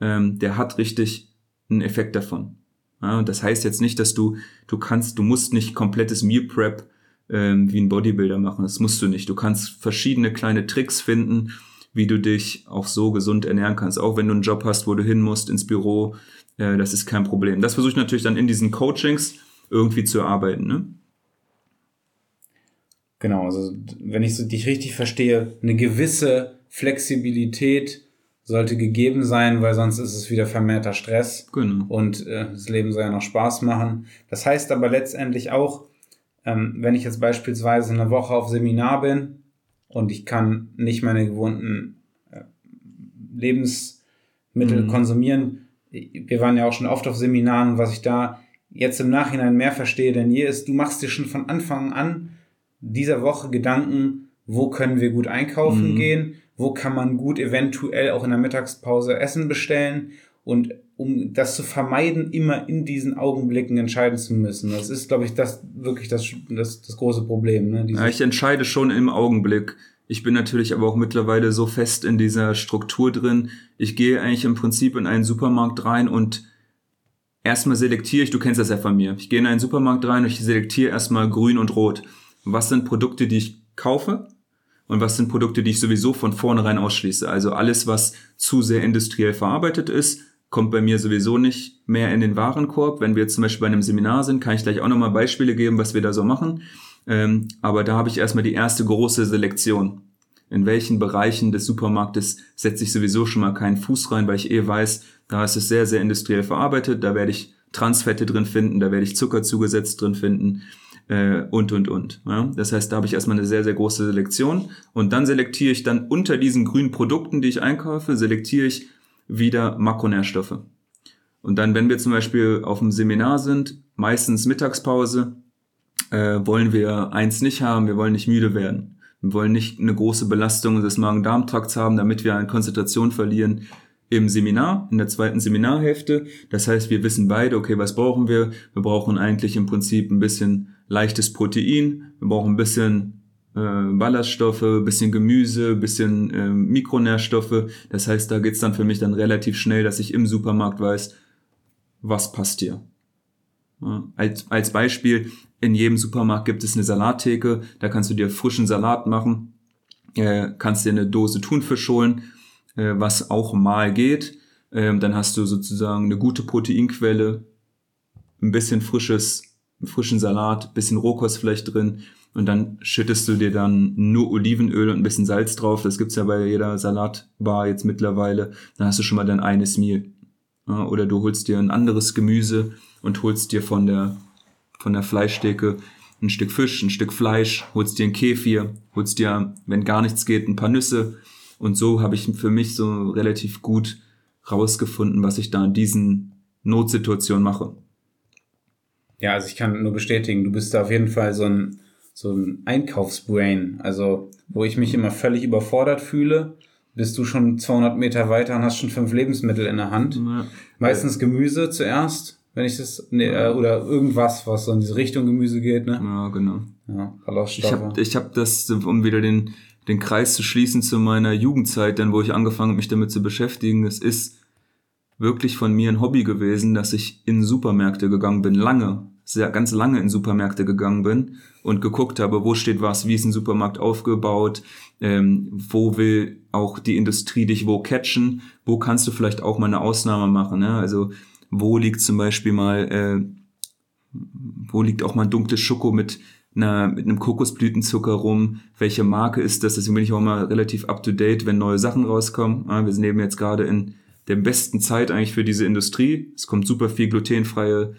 ähm, der hat richtig einen Effekt davon. Ja, und das heißt jetzt nicht, dass du, du kannst, du musst nicht komplettes Meal Prep ähm, wie ein Bodybuilder machen. Das musst du nicht. Du kannst verschiedene kleine Tricks finden, wie du dich auch so gesund ernähren kannst. Auch wenn du einen Job hast, wo du hin musst ins Büro, äh, das ist kein Problem. Das versuche ich natürlich dann in diesen Coachings irgendwie zu erarbeiten. Ne? Genau, also wenn ich so dich richtig verstehe, eine gewisse Flexibilität sollte gegeben sein, weil sonst ist es wieder vermehrter Stress. Genau. Und äh, das Leben soll ja noch Spaß machen. Das heißt aber letztendlich auch, ähm, wenn ich jetzt beispielsweise eine Woche auf Seminar bin und ich kann nicht meine gewohnten äh, Lebensmittel mhm. konsumieren. Wir waren ja auch schon oft auf Seminaren, was ich da jetzt im Nachhinein mehr verstehe denn je ist, du machst dir schon von Anfang an dieser Woche Gedanken, wo können wir gut einkaufen mhm. gehen, wo kann man gut eventuell auch in der Mittagspause Essen bestellen und um das zu vermeiden, immer in diesen Augenblicken entscheiden zu müssen. Das ist, glaube ich, das wirklich das, das, das große Problem. Ne? Ja, ich entscheide schon im Augenblick. Ich bin natürlich aber auch mittlerweile so fest in dieser Struktur drin. Ich gehe eigentlich im Prinzip in einen Supermarkt rein und erstmal selektiere ich, du kennst das ja von mir. Ich gehe in einen Supermarkt rein und ich selektiere erstmal grün und rot. Was sind Produkte, die ich kaufe? Und was sind Produkte, die ich sowieso von vornherein ausschließe? Also alles, was zu sehr industriell verarbeitet ist, kommt bei mir sowieso nicht mehr in den Warenkorb. Wenn wir jetzt zum Beispiel bei einem Seminar sind, kann ich gleich auch nochmal Beispiele geben, was wir da so machen. Ähm, aber da habe ich erstmal die erste große Selektion. In welchen Bereichen des Supermarktes setze ich sowieso schon mal keinen Fuß rein, weil ich eh weiß, da ist es sehr, sehr industriell verarbeitet, da werde ich Transfette drin finden, da werde ich Zucker zugesetzt drin finden äh, und, und, und. Ja? Das heißt, da habe ich erstmal eine sehr, sehr große Selektion und dann selektiere ich dann unter diesen grünen Produkten, die ich einkaufe, selektiere ich wieder Makronährstoffe. Und dann, wenn wir zum Beispiel auf dem Seminar sind, meistens Mittagspause, äh, wollen wir eins nicht haben, wir wollen nicht müde werden. Wir wollen nicht eine große Belastung des Magen-Darm-Trakts haben, damit wir an Konzentration verlieren im Seminar, in der zweiten Seminarhälfte. Das heißt, wir wissen beide, okay, was brauchen wir? Wir brauchen eigentlich im Prinzip ein bisschen leichtes Protein, wir brauchen ein bisschen äh, Ballaststoffe, bisschen Gemüse, bisschen äh, Mikronährstoffe. Das heißt, da geht's dann für mich dann relativ schnell, dass ich im Supermarkt weiß, was passt dir. Ja, als, als Beispiel, in jedem Supermarkt gibt es eine Salattheke, da kannst du dir frischen Salat machen, äh, kannst dir eine Dose Thunfisch holen, äh, was auch mal geht. Ähm, dann hast du sozusagen eine gute Proteinquelle, ein bisschen frisches, frischen Salat, bisschen Rohkost vielleicht drin und dann schüttest du dir dann nur Olivenöl und ein bisschen Salz drauf. Das gibt's ja bei jeder Salatbar jetzt mittlerweile. Dann hast du schon mal dein eines Meal. Oder du holst dir ein anderes Gemüse und holst dir von der, von der Fleischtheke ein Stück Fisch, ein Stück Fleisch, holst dir ein Kefir, holst dir, wenn gar nichts geht, ein paar Nüsse. Und so habe ich für mich so relativ gut rausgefunden, was ich da in diesen Notsituationen mache. Ja, also ich kann nur bestätigen, du bist da auf jeden Fall so ein, so ein Einkaufsbrain. Also, wo ich mich immer völlig überfordert fühle, bist du schon 200 Meter weiter und hast schon fünf Lebensmittel in der Hand. Ja. Meistens Gemüse zuerst, wenn ich das, nee. Äh, oder irgendwas, was so in diese Richtung Gemüse geht, ne? Ja, genau. Ja, Ich habe ich hab das, um wieder den, den Kreis zu schließen zu meiner Jugendzeit, dann wo ich angefangen habe, mich damit zu beschäftigen, es ist wirklich von mir ein Hobby gewesen, dass ich in Supermärkte gegangen bin, lange, sehr ganz lange in Supermärkte gegangen bin und geguckt habe, wo steht was, wie ist ein Supermarkt aufgebaut, ähm, wo will auch die Industrie dich wo catchen, wo kannst du vielleicht auch mal eine Ausnahme machen, ne? also wo liegt zum Beispiel mal, äh, wo liegt auch mal ein dunkles Schoko mit einer, mit einem Kokosblütenzucker rum, welche Marke ist das, deswegen bin ich auch mal relativ up to date, wenn neue Sachen rauskommen, ja, wir sind eben jetzt gerade in der besten Zeit eigentlich für diese Industrie. Es kommt super viel glutenfreie,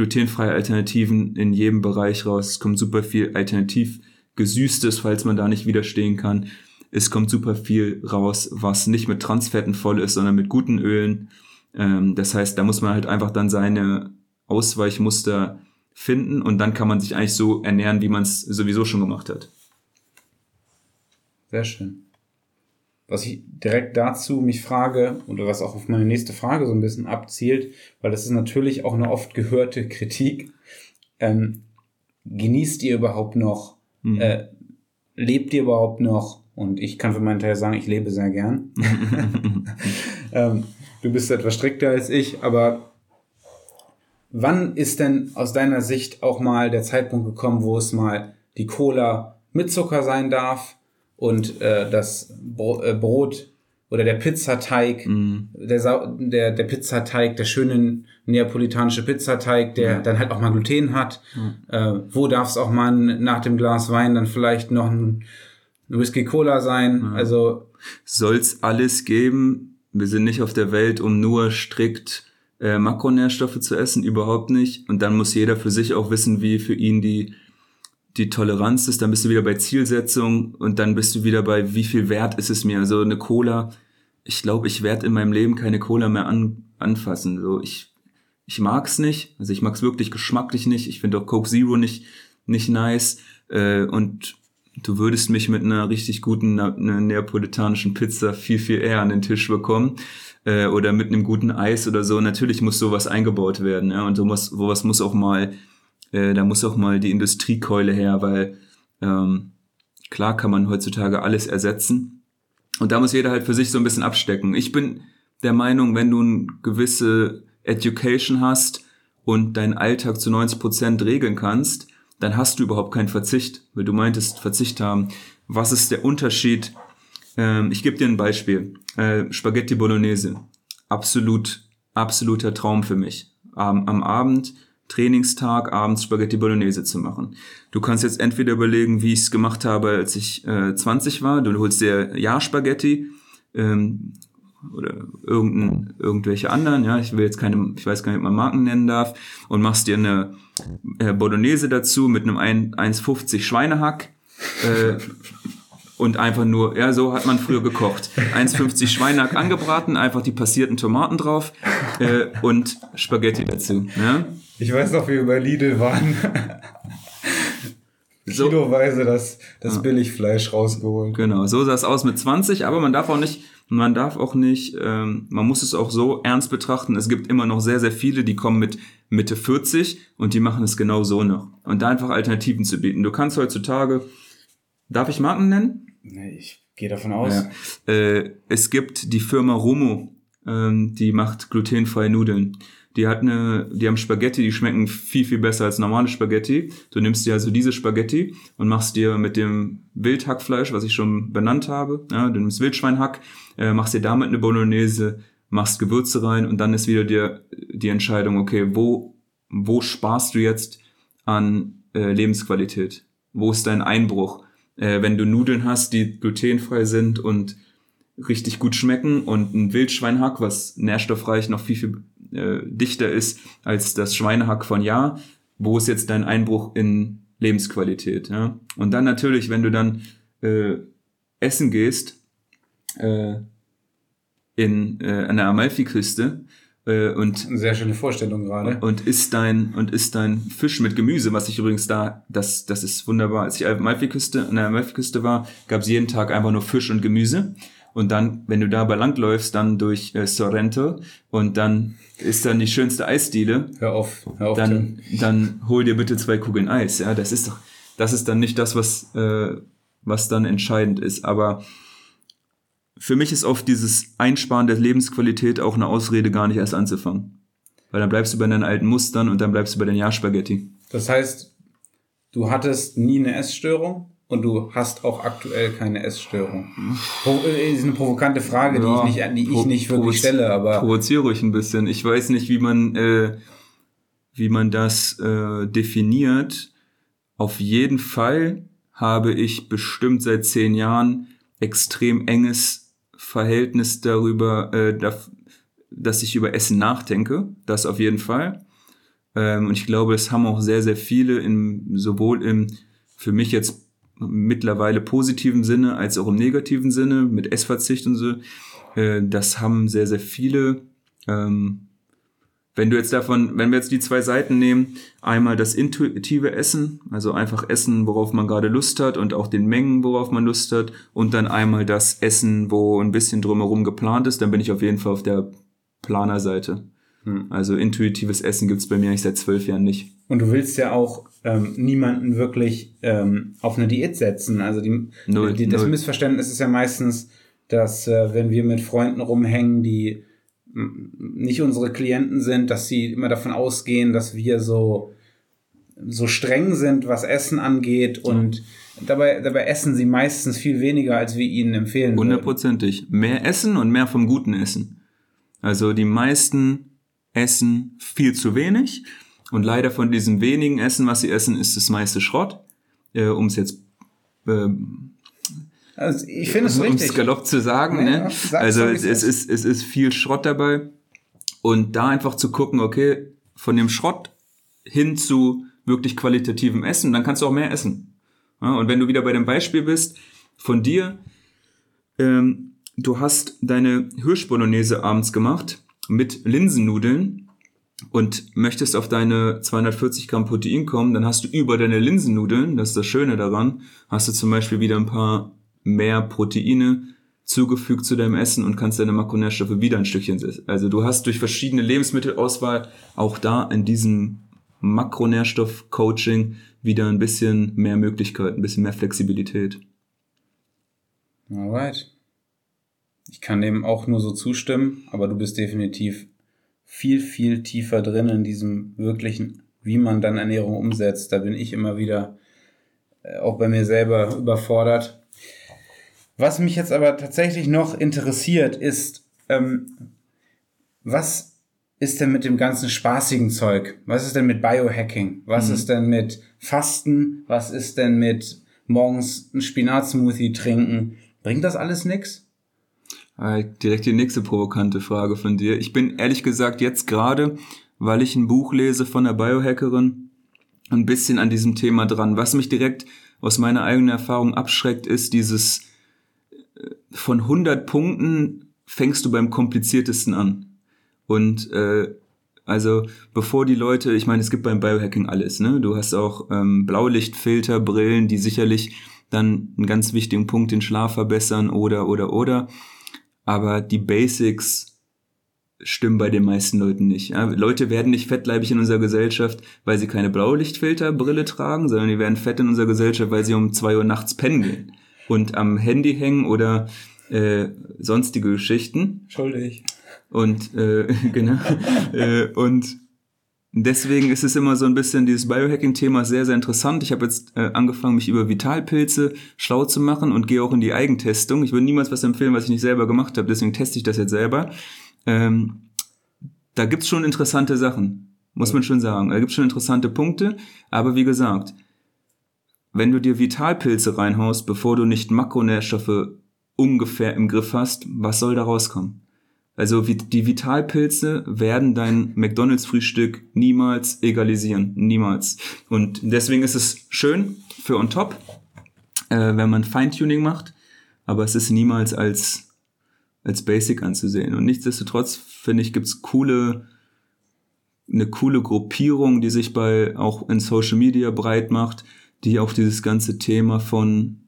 glutenfreie Alternativen in jedem Bereich raus. Es kommt super viel alternativ gesüßtes, falls man da nicht widerstehen kann. Es kommt super viel raus, was nicht mit Transfetten voll ist, sondern mit guten Ölen. Ähm, das heißt, da muss man halt einfach dann seine Ausweichmuster finden und dann kann man sich eigentlich so ernähren, wie man es sowieso schon gemacht hat. Sehr schön was ich direkt dazu mich frage oder was auch auf meine nächste Frage so ein bisschen abzielt, weil das ist natürlich auch eine oft gehörte Kritik. Ähm, genießt ihr überhaupt noch? Mhm. Äh, lebt ihr überhaupt noch? Und ich kann für meinen Teil sagen, ich lebe sehr gern. ähm, du bist etwas strikter als ich, aber wann ist denn aus deiner Sicht auch mal der Zeitpunkt gekommen, wo es mal die Cola mit Zucker sein darf? Und äh, das äh, Brot oder der Pizzateig, mm. der, der, der Pizzateig, der schöne neapolitanische Pizzateig, der ja. dann halt auch mal Gluten hat. Ja. Äh, wo darf es auch mal nach dem Glas Wein dann vielleicht noch ein Whisky Cola sein? Ja. Also soll's alles geben. Wir sind nicht auf der Welt, um nur strikt äh, Makronährstoffe zu essen, überhaupt nicht. Und dann muss jeder für sich auch wissen, wie für ihn die die Toleranz ist, dann bist du wieder bei Zielsetzung und dann bist du wieder bei, wie viel wert ist es mir? Also eine Cola, ich glaube, ich werde in meinem Leben keine Cola mehr an, anfassen. So, ich, ich mag's nicht. Also ich mag's wirklich geschmacklich nicht. Ich finde auch Coke Zero nicht, nicht nice. Äh, und du würdest mich mit einer richtig guten einer neapolitanischen Pizza viel, viel eher an den Tisch bekommen. Äh, oder mit einem guten Eis oder so. Natürlich muss sowas eingebaut werden. Ja? Und sowas, sowas muss auch mal äh, da muss auch mal die Industriekeule her, weil ähm, klar kann man heutzutage alles ersetzen. Und da muss jeder halt für sich so ein bisschen abstecken. Ich bin der Meinung, wenn du eine gewisse Education hast und deinen Alltag zu 90 Prozent regeln kannst, dann hast du überhaupt keinen Verzicht, weil du meintest Verzicht haben. Was ist der Unterschied? Ähm, ich gebe dir ein Beispiel. Äh, Spaghetti Bolognese. Absolut, absoluter Traum für mich. Ähm, am Abend Trainingstag abends Spaghetti Bolognese zu machen. Du kannst jetzt entweder überlegen, wie ich es gemacht habe, als ich äh, 20 war. Du holst dir Ja-Spaghetti ähm, oder irgendein, irgendwelche anderen, ja, ich will jetzt keine, ich weiß gar nicht, ob man Marken nennen darf, und machst dir eine äh, Bolognese dazu mit einem 1,50 Schweinehack. Äh, und einfach nur, ja, so hat man früher gekocht. 1,50 Schweinehack angebraten, einfach die passierten Tomaten drauf äh, und Spaghetti dazu. Ja? Ich weiß noch, wie wir bei Lidl waren. so. Kiloweise das, das ja. Billigfleisch rausgeholt. Genau, so sah es aus mit 20, aber man darf auch nicht, man darf auch nicht, ähm, man muss es auch so ernst betrachten. Es gibt immer noch sehr, sehr viele, die kommen mit Mitte 40 und die machen es genau so noch. Und da einfach Alternativen zu bieten. Du kannst heutzutage Darf ich Marken nennen? Nee, ich gehe davon aus. Ja. Äh, es gibt die Firma Romo, ähm, die macht glutenfreie Nudeln. Die hat eine, die haben Spaghetti, die schmecken viel, viel besser als normale Spaghetti. Du nimmst dir also diese Spaghetti und machst dir mit dem Wildhackfleisch, was ich schon benannt habe, ja, du nimmst Wildschweinhack, äh, machst dir damit eine Bolognese, machst Gewürze rein und dann ist wieder dir die Entscheidung, okay, wo, wo sparst du jetzt an äh, Lebensqualität? Wo ist dein Einbruch? Äh, wenn du Nudeln hast, die glutenfrei sind und richtig gut schmecken und ein Wildschweinhack, was nährstoffreich noch viel, viel äh, dichter ist als das Schweinehack von Ja, wo ist jetzt dein Einbruch in Lebensqualität? Ja? Und dann natürlich, wenn du dann äh, essen gehst äh, in äh, an der Amalfiküste äh, und Eine sehr schöne Vorstellung gerade. und isst dein und isst dein Fisch mit Gemüse, was ich übrigens da, das das ist wunderbar. Als ich an der Amalfiküste, an der Amalfiküste war, gab es jeden Tag einfach nur Fisch und Gemüse. Und dann, wenn du dabei langläufst, dann durch äh, Sorrento und dann ist dann die schönste Eisdiele, Hör auf, hör auf. dann, Tim. dann hol dir bitte zwei Kugeln Eis. Ja, das ist doch, das ist dann nicht das, was, äh, was dann entscheidend ist. Aber für mich ist oft dieses Einsparen der Lebensqualität auch eine Ausrede, gar nicht erst anzufangen. Weil dann bleibst du bei deinen alten Mustern und dann bleibst du bei den Jahrspaghetti. Das heißt, du hattest nie eine Essstörung und du hast auch aktuell keine Essstörung. Pro äh, ist eine provokante Frage, die Ja, ich nicht, die ich nicht wirklich stelle, aber Provoziere ruhig ein bisschen. Ich weiß nicht, wie man, äh, wie man das äh, definiert. Auf jeden Fall habe ich bestimmt seit zehn Jahren extrem enges Verhältnis darüber, äh, dass ich über Essen nachdenke. Das auf jeden Fall. Ähm, und ich glaube, das haben auch sehr, sehr viele in, sowohl im, für mich jetzt mittlerweile positiven Sinne als auch im negativen Sinne mit Essverzicht und so. Äh, das haben sehr, sehr viele. Ähm, wenn du jetzt davon, wenn wir jetzt die zwei Seiten nehmen, einmal das intuitive Essen, also einfach Essen, worauf man gerade Lust hat und auch den Mengen, worauf man Lust hat, und dann einmal das Essen, wo ein bisschen drumherum geplant ist, dann bin ich auf jeden Fall auf der Planerseite. Hm. Also intuitives Essen gibt's bei mir eigentlich seit zwölf Jahren nicht. und du willst ja auch ähm, niemanden wirklich ähm, auf eine Diät setzen. Also die, Null, die, das null. Missverständnis ist ja meistens, dass äh, wenn wir mit Freunden rumhängen, die nicht unsere Klienten sind, dass sie immer davon ausgehen, dass wir so so streng sind, was Essen angeht und dabei, dabei essen sie meistens viel weniger, als wir ihnen empfehlen. Hundertprozentig. Mehr essen und mehr vom guten Essen. Also die meisten essen viel zu wenig und leider von diesem wenigen Essen, was sie essen, ist das meiste Schrott. Äh, um es jetzt äh, Also ich finde es um richtig. es galopp zu sagen. Ja, ne? Also es es ist, es ist viel Schrott dabei. Und da einfach zu gucken, okay, von dem Schrott hin zu wirklich qualitativem Essen, dann kannst du auch mehr essen. Ja, und wenn du wieder bei dem Beispiel bist, von dir, ähm, du hast deine Hirschbolognese abends gemacht mit Linsennudeln und möchtest auf deine 240 Gramm Protein kommen, dann hast du über deine Linsennudeln, das ist das Schöne daran, hast du zum Beispiel wieder ein paar mehr Proteine zugefügt zu deinem Essen und kannst deine Makronährstoffe wieder ein Stückchen essen. Also du hast durch verschiedene Lebensmittelauswahl auch da in diesem Makronährstoff-Coaching wieder ein bisschen mehr Möglichkeit, ein bisschen mehr Flexibilität. Alright. Ich kann dem auch nur so zustimmen, aber du bist definitiv viel, viel tiefer drin in diesem wirklichen, wie man dann Ernährung umsetzt. Da bin ich immer wieder äh, auch bei mir selber überfordert. Was mich jetzt aber tatsächlich noch interessiert, ist, ähm, was ist denn mit dem ganzen spaßigen Zeug? Was ist denn mit Biohacking? Was Mhm. ist denn mit Fasten? Was ist denn mit morgens einen Spinatsmoothie trinken? Bringt das alles nix? Äh, Direkt die nächste provokante Frage von dir. Ich bin ehrlich gesagt jetzt gerade, weil ich ein Buch lese von der Biohackerin, ein bisschen an diesem Thema dran. Was mich direkt aus meiner eigenen Erfahrung abschreckt, ist dieses äh, von 100 Punkten fängst du beim kompliziertesten an. Und äh, also bevor die Leute, ich meine, es gibt beim Biohacking alles, ne? Du hast auch ähm, Blaulichtfilter, Brillen, die sicherlich dann einen ganz wichtigen Punkt den Schlaf verbessern oder oder oder. Aber die Basics stimmen bei den meisten Leuten nicht. Ja, Leute werden nicht fettleibig in unserer Gesellschaft, weil sie keine Blaulichtfilterbrille tragen, sondern die werden fett in unserer Gesellschaft, weil sie um zwei Uhr nachts pennen gehen und am Handy hängen oder äh, sonstige Geschichten. Schuldig. Und äh, genau. äh, und deswegen ist es immer so ein bisschen dieses Biohacking-Thema sehr, sehr interessant. Ich habe jetzt äh, angefangen, mich über Vitalpilze schlau zu machen und gehe auch in die Eigentestung. Ich würde niemals was empfehlen, was ich nicht selber gemacht habe, deswegen teste ich das jetzt selber. Ähm, da gibt's schon interessante Sachen, muss man schon sagen. Da gibt's schon interessante Punkte, aber wie gesagt, wenn du dir Vitalpilze reinhaust, bevor du nicht Makronährstoffe ungefähr im Griff hast, was soll da rauskommen? Also die Vitalpilze werden dein McDonalds-Frühstück niemals egalisieren. Niemals. Und deswegen ist es schön für on top, äh, wenn man Feintuning macht, aber es ist niemals als, als Basic anzusehen. Und nichtsdestotrotz, finde ich, gibt's coole, eine coole Gruppierung, die sich bei auch in Social Media breit macht, die auch dieses ganze Thema von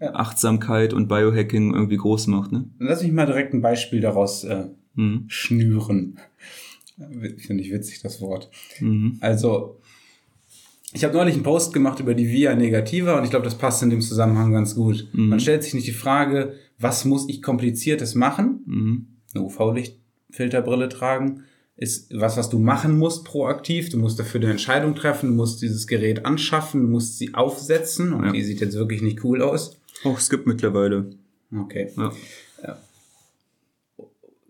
ja. Achtsamkeit und Biohacking irgendwie groß macht. Ne? Lass mich mal direkt ein Beispiel daraus äh, mhm. schnüren. Finde ich witzig, das Wort. Mhm. Also, ich habe neulich einen Post gemacht über die Via Negativa und ich glaube, das passt in dem Zusammenhang ganz gut. Mhm. Man stellt sich nicht die Frage, was muss ich kompliziertes machen? Mhm. Eine UV-Lichtfilterbrille tragen ist was, was du machen musst proaktiv. Du musst dafür eine Entscheidung treffen, du musst dieses Gerät anschaffen, du musst sie aufsetzen und ja. die sieht jetzt wirklich nicht cool aus. Oh, es gibt mittlerweile. Okay. Ja. ja.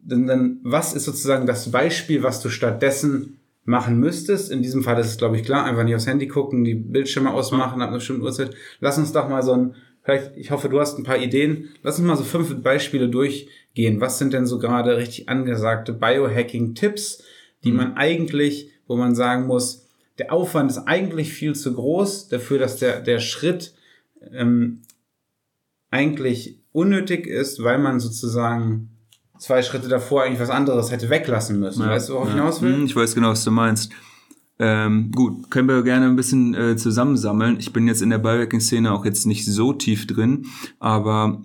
Dann, dann, was ist sozusagen das Beispiel, was du stattdessen machen müsstest? In diesem Fall ist es, glaube ich, klar, einfach nicht aufs Handy gucken, die Bildschirme ausmachen ab einer bestimmten Uhrzeit. Lass uns doch mal so ein, vielleicht, ich hoffe, du hast ein paar Ideen. Lass uns mal so fünf Beispiele durchgehen. Was sind denn so gerade richtig angesagte Biohacking-Tipps, die mhm. man eigentlich, wo man sagen muss, der Aufwand ist eigentlich viel zu groß dafür, dass der, der Schritt ähm, eigentlich unnötig ist, weil man sozusagen zwei Schritte davor eigentlich was anderes hätte weglassen müssen. Ja, weißt du, worauf ja. ich hinaus will? Hm, ich weiß genau, was du meinst. Ähm, gut, können wir gerne ein bisschen äh, zusammensammeln. Ich bin jetzt in der Biohacking-Szene auch jetzt nicht so tief drin, aber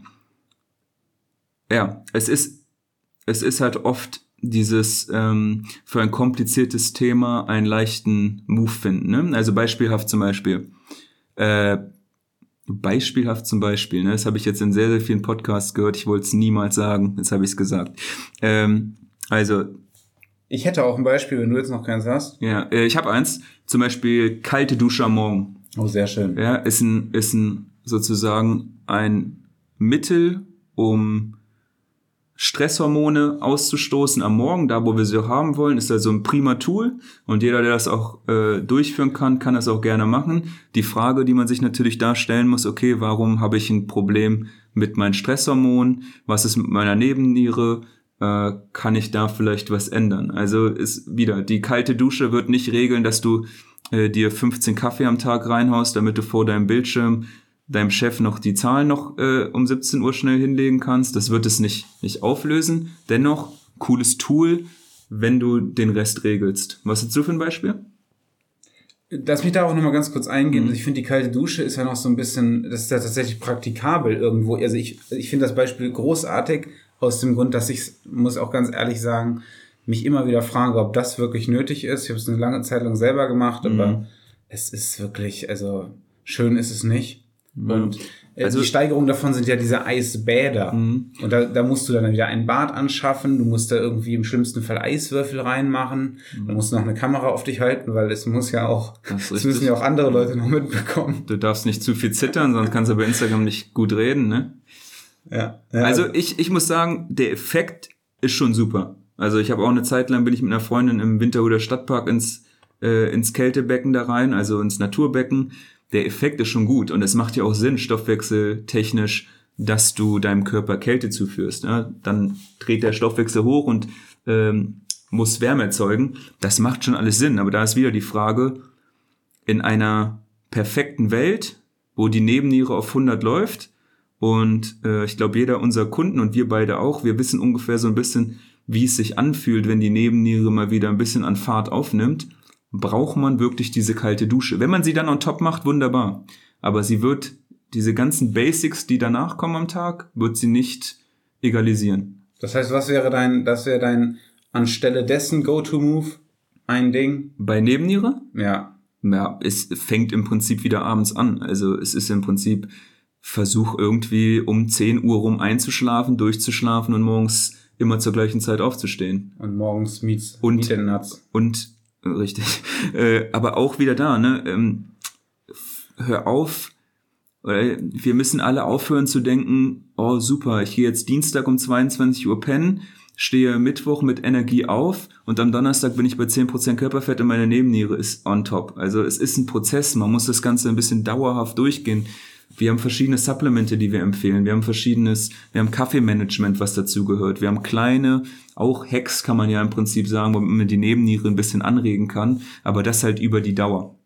ja, es ist, es ist halt oft dieses ähm, für ein kompliziertes Thema einen leichten Move finden. Ne? Also beispielhaft zum Beispiel. Äh, Beispielhaft zum Beispiel, ne? das habe ich jetzt in sehr, sehr vielen Podcasts gehört, ich wollte es niemals sagen, jetzt habe ich es gesagt. Ähm, also. Ich hätte auch ein Beispiel, wenn du jetzt noch keins hast. Ja, äh, ich habe eins, zum Beispiel kalte Dusche am Morgen. Oh, sehr schön. Ja, ist ein, ist ein sozusagen ein Mittel, um Stresshormone auszustoßen am Morgen, da wo wir sie haben wollen, ist also ein prima Tool und jeder, der das auch äh, durchführen kann, kann das auch gerne machen. Die Frage, die man sich natürlich da stellen muss, okay, warum habe ich ein Problem mit meinen Stresshormonen? Was ist mit meiner Nebenniere? Äh, kann ich da vielleicht was ändern? Also ist wieder, die kalte Dusche wird nicht regeln, dass du äh, dir 15 Kaffee am Tag reinhaust, damit du vor deinem Bildschirm deinem Chef noch die Zahlen noch äh, um 17 Uhr schnell hinlegen kannst. Das wird es nicht, nicht auflösen. Dennoch, cooles Tool, wenn du den Rest regelst. Was hast du für ein Beispiel? Lass mich da auch nochmal ganz kurz eingehen. Mhm. Ich finde, die kalte Dusche ist ja noch so ein bisschen, das ist ja tatsächlich praktikabel irgendwo. Also ich, ich finde das Beispiel großartig aus dem Grund, dass ich, muss auch ganz ehrlich sagen, mich immer wieder frage, ob das wirklich nötig ist. Ich habe es eine lange Zeit lang selber gemacht, mhm. aber es ist wirklich, also schön ist es nicht. Und äh, also, die Steigerung davon sind ja diese Eisbäder. Mhm. Und da, da musst du dann wieder ein Bad anschaffen. Du musst da irgendwie im schlimmsten Fall Eiswürfel reinmachen. Mhm. Dann musst du noch eine Kamera auf dich halten, weil es muss ja auch, das, das müssen ja auch andere Leute noch mitbekommen. Du darfst nicht zu viel zittern, sonst kannst du bei Instagram nicht gut reden, ne? Ja. ja. Also ich, ich muss sagen, der Effekt ist schon super. Also ich habe auch eine Zeit lang bin ich mit einer Freundin im Winterhuder Stadtpark ins, äh, ins Kältebecken da rein, also ins Naturbecken der Effekt ist schon gut und es macht ja auch Sinn, stoffwechseltechnisch, dass du deinem Körper Kälte zuführst. Ne? Dann dreht der Stoffwechsel hoch und ähm, muss Wärme erzeugen. Das macht schon alles Sinn, aber da ist wieder die Frage, in einer perfekten Welt, wo die Nebenniere auf 100 läuft und äh, ich glaube, jeder unserer Kunden und wir beide auch, wir wissen ungefähr so ein bisschen, wie es sich anfühlt, wenn die Nebenniere mal wieder ein bisschen an Fahrt aufnimmt braucht man wirklich diese kalte Dusche. Wenn man sie dann on top macht, wunderbar. Aber sie wird diese ganzen Basics, die danach kommen am Tag, wird sie nicht egalisieren. Das heißt, was wäre dein, das wäre dein anstelle dessen Go-To-Move ein Ding? Bei Nebenniere? Ja. Ja, es fängt im Prinzip wieder abends an. Also es ist im Prinzip Versuch irgendwie um 10 Uhr rum einzuschlafen, durchzuschlafen und morgens immer zur gleichen Zeit aufzustehen. Und morgens meets Und- Meet and Nuts. Und richtig. Äh, aber auch wieder da, ne? Ähm, hör auf. Oder wir müssen alle aufhören zu denken, oh super, ich gehe jetzt Dienstag um 22 Uhr pennen, stehe Mittwoch mit Energie auf und am Donnerstag bin ich bei 10% Körperfett und meine Nebenniere ist on top. Also es ist ein Prozess, man muss das Ganze ein bisschen dauerhaft durchgehen. Wir haben verschiedene Supplemente, die wir empfehlen. Wir haben verschiedenes, wir haben Kaffeemanagement, was dazu gehört. Wir haben kleine, auch Hacks kann man ja im Prinzip sagen, womit man die Nebenniere ein bisschen anregen kann, aber das halt über die Dauer.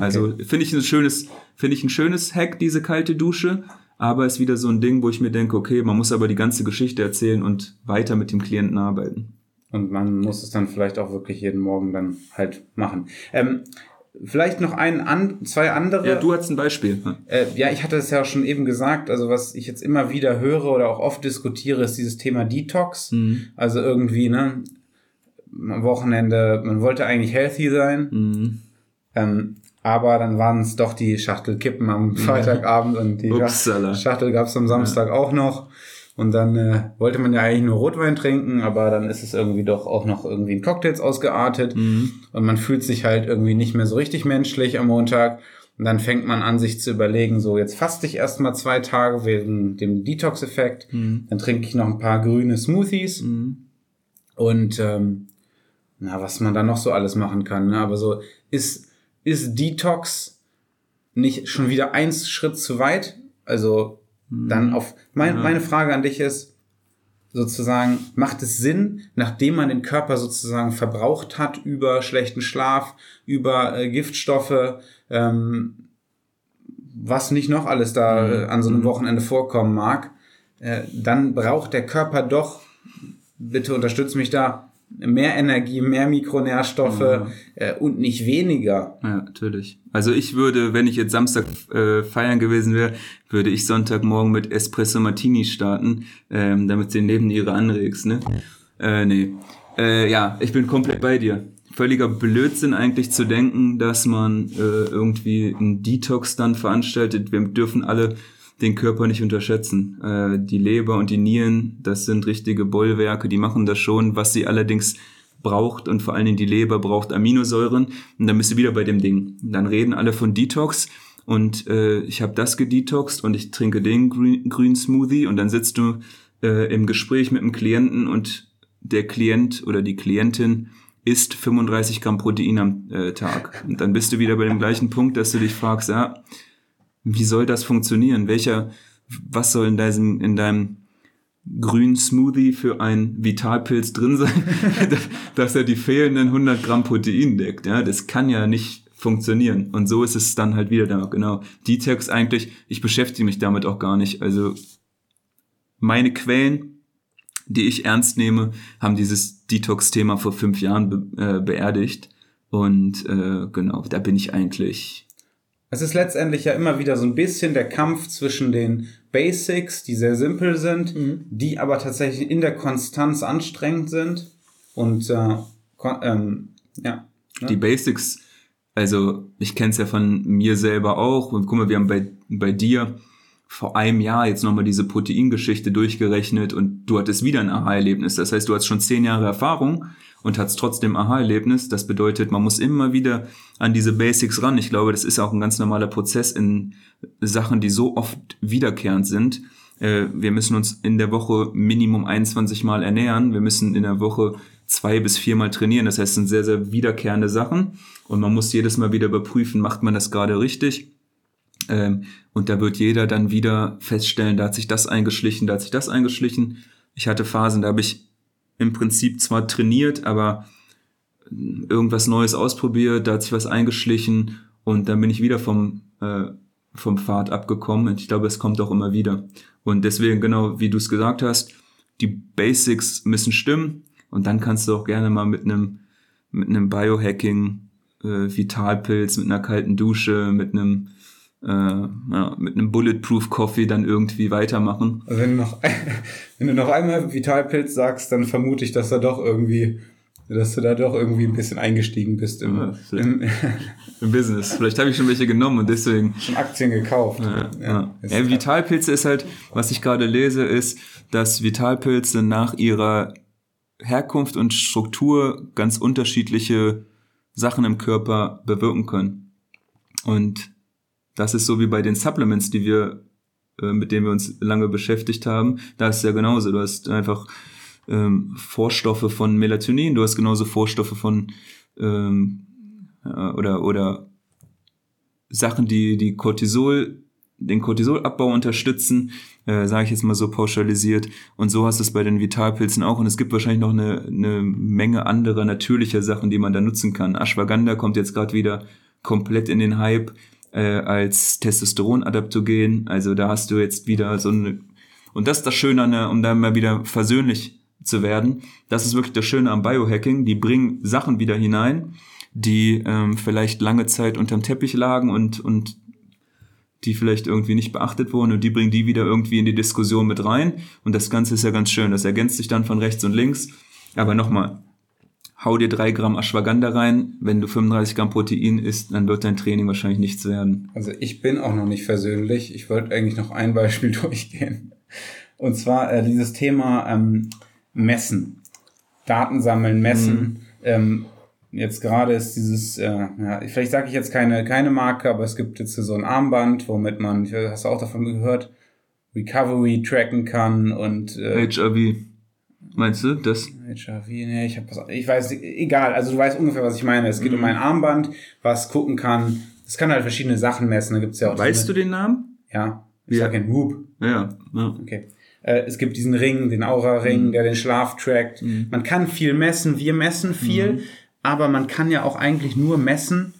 Also finde ich ein schönes, finde ich ein schönes Hack, diese kalte Dusche, aber ist wieder so ein Ding, wo ich mir denke, okay, man muss aber die ganze Geschichte erzählen und weiter mit dem Klienten arbeiten. Und man muss es dann vielleicht auch wirklich jeden Morgen dann halt machen. Ähm, vielleicht noch ein, an, zwei andere. Ja, du hast ein Beispiel. Äh, ja, ich hatte es ja schon eben gesagt, also was ich jetzt immer wieder höre oder auch oft diskutiere, ist dieses Thema Detox. Mhm. Also irgendwie, ne, am Wochenende, man wollte eigentlich healthy sein, Mhm. ähm, aber dann waren es doch die Schachtel Kippen am Freitagabend und die Upsala. Schachtel gab es am Samstag auch noch. Und dann äh, wollte man ja eigentlich nur Rotwein trinken, aber dann ist es irgendwie doch auch noch irgendwie in Cocktails ausgeartet. Mhm. Und man fühlt sich halt irgendwie nicht mehr so richtig menschlich am Montag. Und dann fängt man an, sich zu überlegen, so jetzt faste ich erstmal zwei Tage wegen dem Detox-Effekt. Mhm. Dann trinke ich noch ein paar grüne Smoothies. Mhm. Und ähm, na, was man da noch so alles machen kann. Ne? Aber so, ist, ist Detox nicht schon wieder eins Schritt zu weit? Also dann auf. Mein, Ja. Meine Frage an dich ist, sozusagen, macht es Sinn, nachdem man den Körper sozusagen verbraucht hat über schlechten Schlaf, über äh, Giftstoffe, ähm, was nicht noch alles da äh, an so einem Wochenende vorkommen mag, äh, dann braucht der Körper doch, bitte unterstütz mich da, mehr Energie, mehr Mikronährstoffe äh, und nicht weniger. Ja, natürlich. Also ich würde, wenn ich jetzt Samstag äh, feiern gewesen wäre, würde ich Sonntagmorgen mit Espresso Martini starten, ähm, damit du den Nebenniere anregst, ne? Äh, nee. Äh, ja, ich bin komplett bei dir. Völliger Blödsinn eigentlich zu denken, dass man äh, irgendwie einen Detox dann veranstaltet. Wir dürfen alle den Körper nicht unterschätzen. Äh, die Leber und die Nieren, das sind richtige Bollwerke, die machen das schon. Was sie allerdings braucht und vor allen Dingen die Leber braucht Aminosäuren. Und dann bist du wieder bei dem Ding. Dann reden alle von Detox und äh, ich habe das gedetoxt und ich trinke den Green, Green Smoothie und dann sitzt du äh, im Gespräch mit dem Klienten und der Klient oder die Klientin isst 35 Gramm Protein am äh, Tag. Und dann bist du wieder bei dem gleichen Punkt, dass du dich fragst, ja, wie soll das funktionieren? Welcher, was soll in deinem, in deinem grünen Smoothie für ein Vitalpilz drin sein, dass er die fehlenden 100 Gramm Protein deckt? Ja, das kann ja nicht funktionieren. Und so ist es dann halt wieder da, genau. Detox eigentlich, ich beschäftige mich damit auch gar nicht. Also meine Quellen, die ich ernst nehme, haben dieses Detox-Thema vor fünf Jahren be äh, beerdigt. Und äh, genau, da bin ich eigentlich Es ist letztendlich ja immer wieder so ein bisschen der Kampf zwischen den Basics, die sehr simpel sind, die aber tatsächlich in der Konstanz anstrengend sind. Und äh, ähm, ja. ne? die Basics, also ich kenne es ja von mir selber auch. Und guck mal, wir haben bei, bei dir vor einem Jahr jetzt nochmal diese Proteingeschichte durchgerechnet und du hattest wieder ein Aha-Erlebnis. Das heißt, du hast schon zehn Jahre Erfahrung und hast trotzdem Aha-Erlebnis. Das bedeutet, man muss immer wieder an diese Basics ran. Ich glaube, das ist auch ein ganz normaler Prozess in Sachen, die so oft wiederkehrend sind. Äh, Wir müssen uns in der Woche Minimum 21 Mal ernähren. Wir müssen in der Woche zwei bis viermal trainieren. Das heißt, es sind sehr, sehr wiederkehrende Sachen. Und man muss jedes Mal wieder überprüfen, macht man das gerade richtig? Ähm, und da wird jeder dann wieder feststellen, da hat sich das eingeschlichen, da hat sich das eingeschlichen. Ich hatte Phasen, da habe ich im Prinzip zwar trainiert, aber irgendwas Neues ausprobiert, da hat sich was eingeschlichen und dann bin ich wieder vom, äh, vom Pfad abgekommen. Und ich glaube, es kommt auch immer wieder. Und deswegen, genau wie du es gesagt hast, die Basics müssen stimmen und dann kannst du auch gerne mal mit einem mit einem Biohacking, äh, Vitalpilz, mit einer kalten Dusche, mit einem äh, ja, mit einem Bulletproof Coffee dann irgendwie weitermachen. Also wenn du noch, wenn du noch einmal Vitalpilz sagst, dann vermute ich, dass da doch irgendwie, dass du da doch irgendwie ein bisschen eingestiegen bist im, Ja, im Im Business. Vielleicht habe ich schon welche genommen und deswegen. schon Aktien gekauft. Ja, ja. ja, Vitalpilze ist halt, was ich gerade lese, ist, dass Vitalpilze nach ihrer Herkunft und Struktur ganz unterschiedliche Sachen im Körper bewirken können. Und das ist so wie bei den Supplements, die wir, äh, mit denen wir uns lange beschäftigt haben. Da ist es ja genauso. Du hast einfach ähm, Vorstoffe von Melatonin, du hast genauso Vorstoffe von ähm, ja, oder oder Sachen, die die Cortisol, den Cortisolabbau unterstützen, äh, sage ich jetzt mal so pauschalisiert. Und so hast du es bei den Vitalpilzen auch. Und es gibt wahrscheinlich noch eine, eine Menge anderer natürlicher Sachen, die man da nutzen kann. Ashwagandha kommt jetzt gerade wieder komplett in den Hype äh, als Testosteronadaptogen. Also da hast du jetzt wieder so eine und das ist das Schöne, an der, um da mal wieder versöhnlich zu werden. Das ist wirklich das Schöne am Biohacking. Die bringen Sachen wieder hinein, die ähm, vielleicht lange Zeit unterm Teppich lagen und, und die vielleicht irgendwie nicht beachtet wurden und die bringen die wieder irgendwie in die Diskussion mit rein. Und das Ganze ist ja ganz schön. Das ergänzt sich dann von rechts und links. Aber nochmal, hau dir drei Gramm Ashwagandha rein. Wenn du 35 Gramm Protein isst, dann wird dein Training wahrscheinlich nichts werden. Also ich bin auch noch nicht versöhnlich. Ich wollte eigentlich noch ein Beispiel durchgehen. Und zwar äh, dieses Thema ähm, Messen. Daten sammeln, messen. Ähm, jetzt gerade ist dieses, äh, ja, vielleicht sage ich jetzt keine, keine Marke, aber es gibt jetzt so ein Armband, womit man, hast du auch davon gehört, Recovery tracken kann und äh, HRV. Meinst du das? Nee, ich was, ich weiß, egal, also du weißt ungefähr, was ich meine. Es geht um ein Armband, was gucken kann. Es kann halt verschiedene Sachen messen. Da gibt's ja auch. Weißt du den Namen? Ja, ich Ja. sag ja Whoop. Ja. ja. Okay. Äh, es gibt diesen Ring, den Aura-Ring, der den Schlaf trackt. Man kann viel messen, wir messen viel, aber man kann ja auch eigentlich nur messen,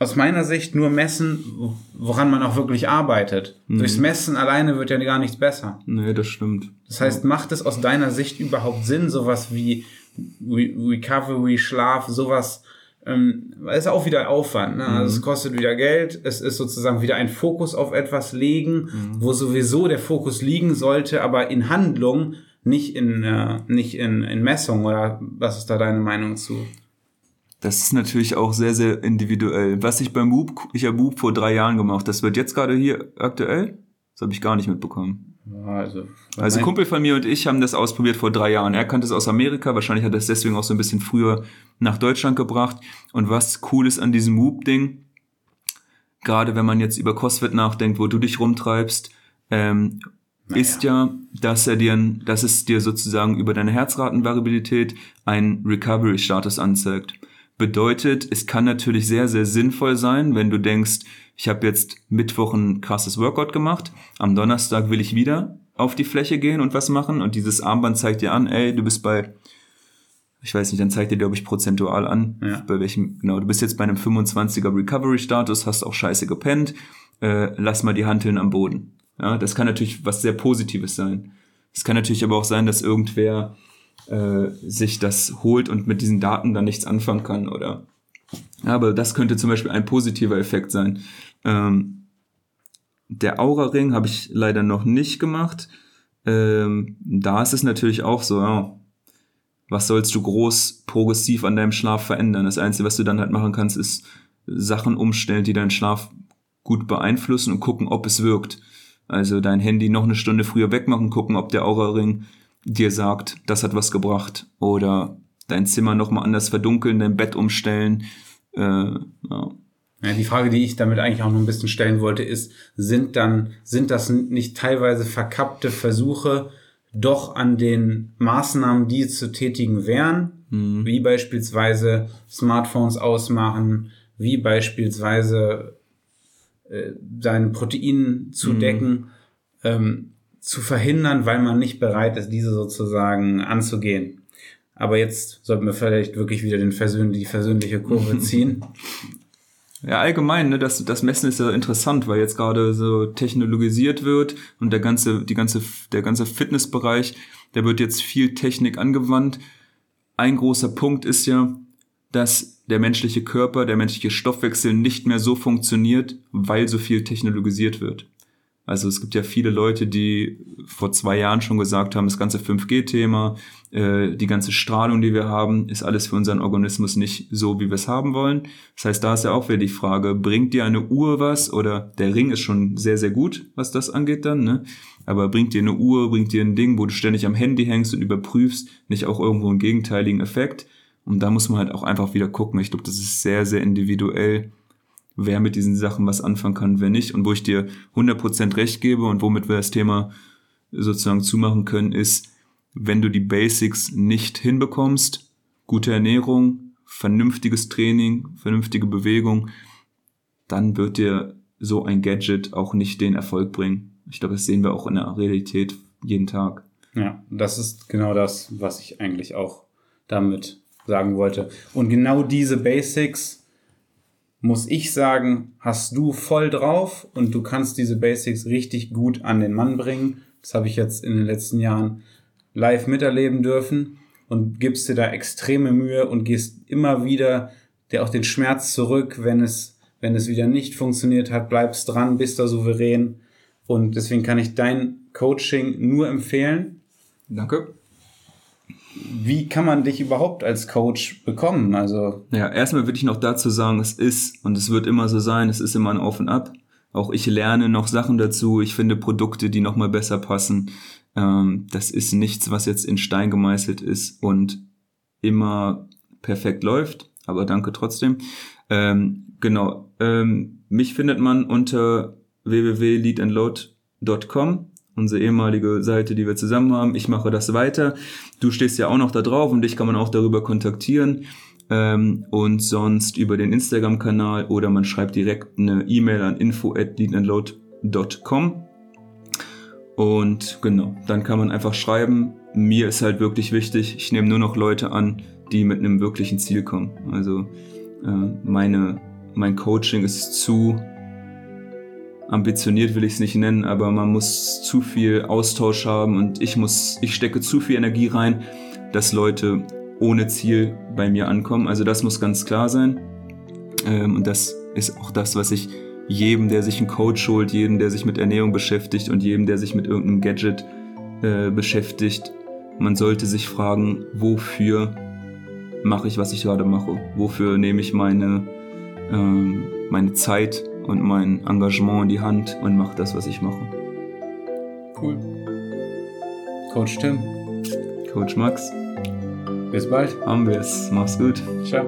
aus meiner Sicht nur messen, woran man auch wirklich arbeitet. Durchs Messen alleine wird ja gar nichts besser. Nee, das stimmt. Das heißt, macht es aus deiner Sicht überhaupt Sinn, sowas wie Re Recovery, Schlaf, sowas, ähm, ist auch wieder Aufwand. Ne? Also es kostet wieder Geld, es ist sozusagen wieder ein Fokus auf etwas legen, wo sowieso der Fokus liegen sollte, aber in Handlung, nicht in, äh, nicht in, in Messung. Oder was ist da deine Meinung zu? Das ist natürlich auch sehr, sehr individuell. Was ich beim Whoop, ich habe Whoop vor drei Jahren gemacht, das wird jetzt gerade hier aktuell? Das habe ich gar nicht mitbekommen. Also, Also Kumpel von mir und ich haben das ausprobiert vor drei Jahren. Er kannte es aus Amerika, wahrscheinlich hat er es deswegen auch so ein bisschen früher nach Deutschland gebracht. Und was cool ist an diesem Whoop-Ding, gerade wenn man jetzt über CrossFit nachdenkt, wo du dich rumtreibst, ähm, ist ja, dass er dir, dass es dir sozusagen über deine Herzratenvariabilität einen Recovery-Status anzeigt. Bedeutet, es kann natürlich sehr, sehr sinnvoll sein, wenn du denkst, ich habe jetzt Mittwoch ein krasses Workout gemacht, am Donnerstag will ich wieder auf die Fläche gehen und was machen und dieses Armband zeigt dir an, ey, du bist bei, ich weiß nicht, dann zeigt dir, glaube ich, prozentual an, Ja. bei welchem, genau, du bist jetzt bei einem 25er Recovery-Status, hast auch scheiße gepennt, äh, lass mal die Hanteln am Boden. Ja, das kann natürlich was sehr Positives sein. Es kann natürlich aber auch sein, dass irgendwer äh, sich das holt und mit diesen Daten dann nichts anfangen kann oder aber das könnte zum Beispiel ein positiver Effekt sein. Ähm, der Aura-Ring habe ich leider noch nicht gemacht. Ähm, da ist es natürlich auch so, ja, was sollst du groß progressiv an deinem Schlaf verändern? Das Einzige, was du dann halt machen kannst, ist Sachen umstellen, die deinen Schlaf gut beeinflussen und gucken, ob es wirkt. Also dein Handy noch eine Stunde früher wegmachen, gucken, ob der Aura-Ring dir sagt, das hat was gebracht. Oder dein Zimmer nochmal anders verdunkeln, dein Bett umstellen. Äh, ja. Ja, die Frage, die ich damit eigentlich auch noch ein bisschen stellen wollte, ist, sind dann, sind das nicht teilweise verkappte Versuche, doch an den Maßnahmen, die zu tätigen wären, wie beispielsweise Smartphones ausmachen, wie beispielsweise äh, sein Protein zu decken, ähm, zu verhindern, weil man nicht bereit ist, diese sozusagen anzugehen. Aber jetzt sollten wir vielleicht wirklich wieder den Versöhn die versöhnliche Kurve ziehen. Ja, allgemein, ne, das, das Messen ist ja interessant, weil jetzt gerade so technologisiert wird und der ganze, die ganze, der ganze Fitnessbereich, der wird jetzt viel Technik angewandt. Ein großer Punkt ist ja, dass der menschliche Körper, der menschliche Stoffwechsel nicht mehr so funktioniert, weil so viel technologisiert wird. Also es gibt ja viele Leute, die vor zwei Jahren schon gesagt haben, das ganze 5G-Thema, äh, die ganze Strahlung, die wir haben, ist alles für unseren Organismus nicht so, wie wir es haben wollen. Das heißt, da ist ja auch wieder die Frage, bringt dir eine Uhr was? Oder der Ring ist schon sehr, sehr gut, was das angeht dann, ne? Aber bringt dir eine Uhr, bringt dir ein Ding, wo du ständig am Handy hängst und überprüfst, nicht auch irgendwo einen gegenteiligen Effekt? Und da muss man halt auch einfach wieder gucken. Ich glaube, das ist sehr, sehr individuell, wer mit diesen Sachen was anfangen kann, wer nicht. Und wo ich dir 100% recht gebe und womit wir das Thema sozusagen zumachen können, ist, wenn du die Basics nicht hinbekommst, gute Ernährung, vernünftiges Training, vernünftige Bewegung, dann wird dir so ein Gadget auch nicht den Erfolg bringen. Ich glaube, das sehen wir auch in der Realität jeden Tag. Ja, das ist genau das, was ich eigentlich auch damit sagen wollte. Und genau diese Basics, muss ich sagen, hast du voll drauf und du kannst diese Basics richtig gut an den Mann bringen. Das habe ich jetzt in den letzten Jahren live miterleben dürfen und gibst dir da extreme Mühe und gehst immer wieder dir auch den Schmerz zurück, wenn es, wenn es wieder nicht funktioniert hat, bleibst dran, bist da souverän. Und deswegen kann ich dein Coaching nur empfehlen. Danke wie kann man dich überhaupt als Coach bekommen? Also ja, erstmal würde ich noch dazu sagen, es ist und es wird immer so sein, es ist immer ein Auf und Ab. Auch ich lerne noch Sachen dazu. Ich finde Produkte, die noch mal besser passen. Ähm, das ist nichts, was jetzt in Stein gemeißelt ist und immer perfekt läuft. Aber danke trotzdem. Ähm, genau. Ähm, mich findet man unter www.leadandload.com unsere ehemalige Seite, die wir zusammen haben. Ich mache das weiter. Du stehst ja auch noch da drauf und dich kann man auch darüber kontaktieren. Ähm, und sonst über den Instagram-Kanal oder man schreibt direkt eine E-Mail an info at leadandload.com. Und genau, dann kann man einfach schreiben. Mir ist halt wirklich wichtig, ich nehme nur noch Leute an, die mit einem wirklichen Ziel kommen. Also äh, meine, mein Coaching ist zu ambitioniert will ich es nicht nennen, aber man muss zu viel Austausch haben und ich muss, ich stecke zu viel Energie rein, dass Leute ohne Ziel bei mir ankommen. Also das muss ganz klar sein. Ähm, und das ist auch das, was ich jedem, der sich einen Coach holt, jedem, der sich mit Ernährung beschäftigt und jedem, der sich mit irgendeinem Gadget äh, beschäftigt, man sollte sich fragen, wofür mache ich, was ich gerade mache? Wofür nehme ich meine, ähm, meine Zeit, und mein Engagement in die Hand und mache das, was ich mache. Cool. Coach Tim. Coach Max. Bis bald. Haben wir es. Mach's gut. Ciao.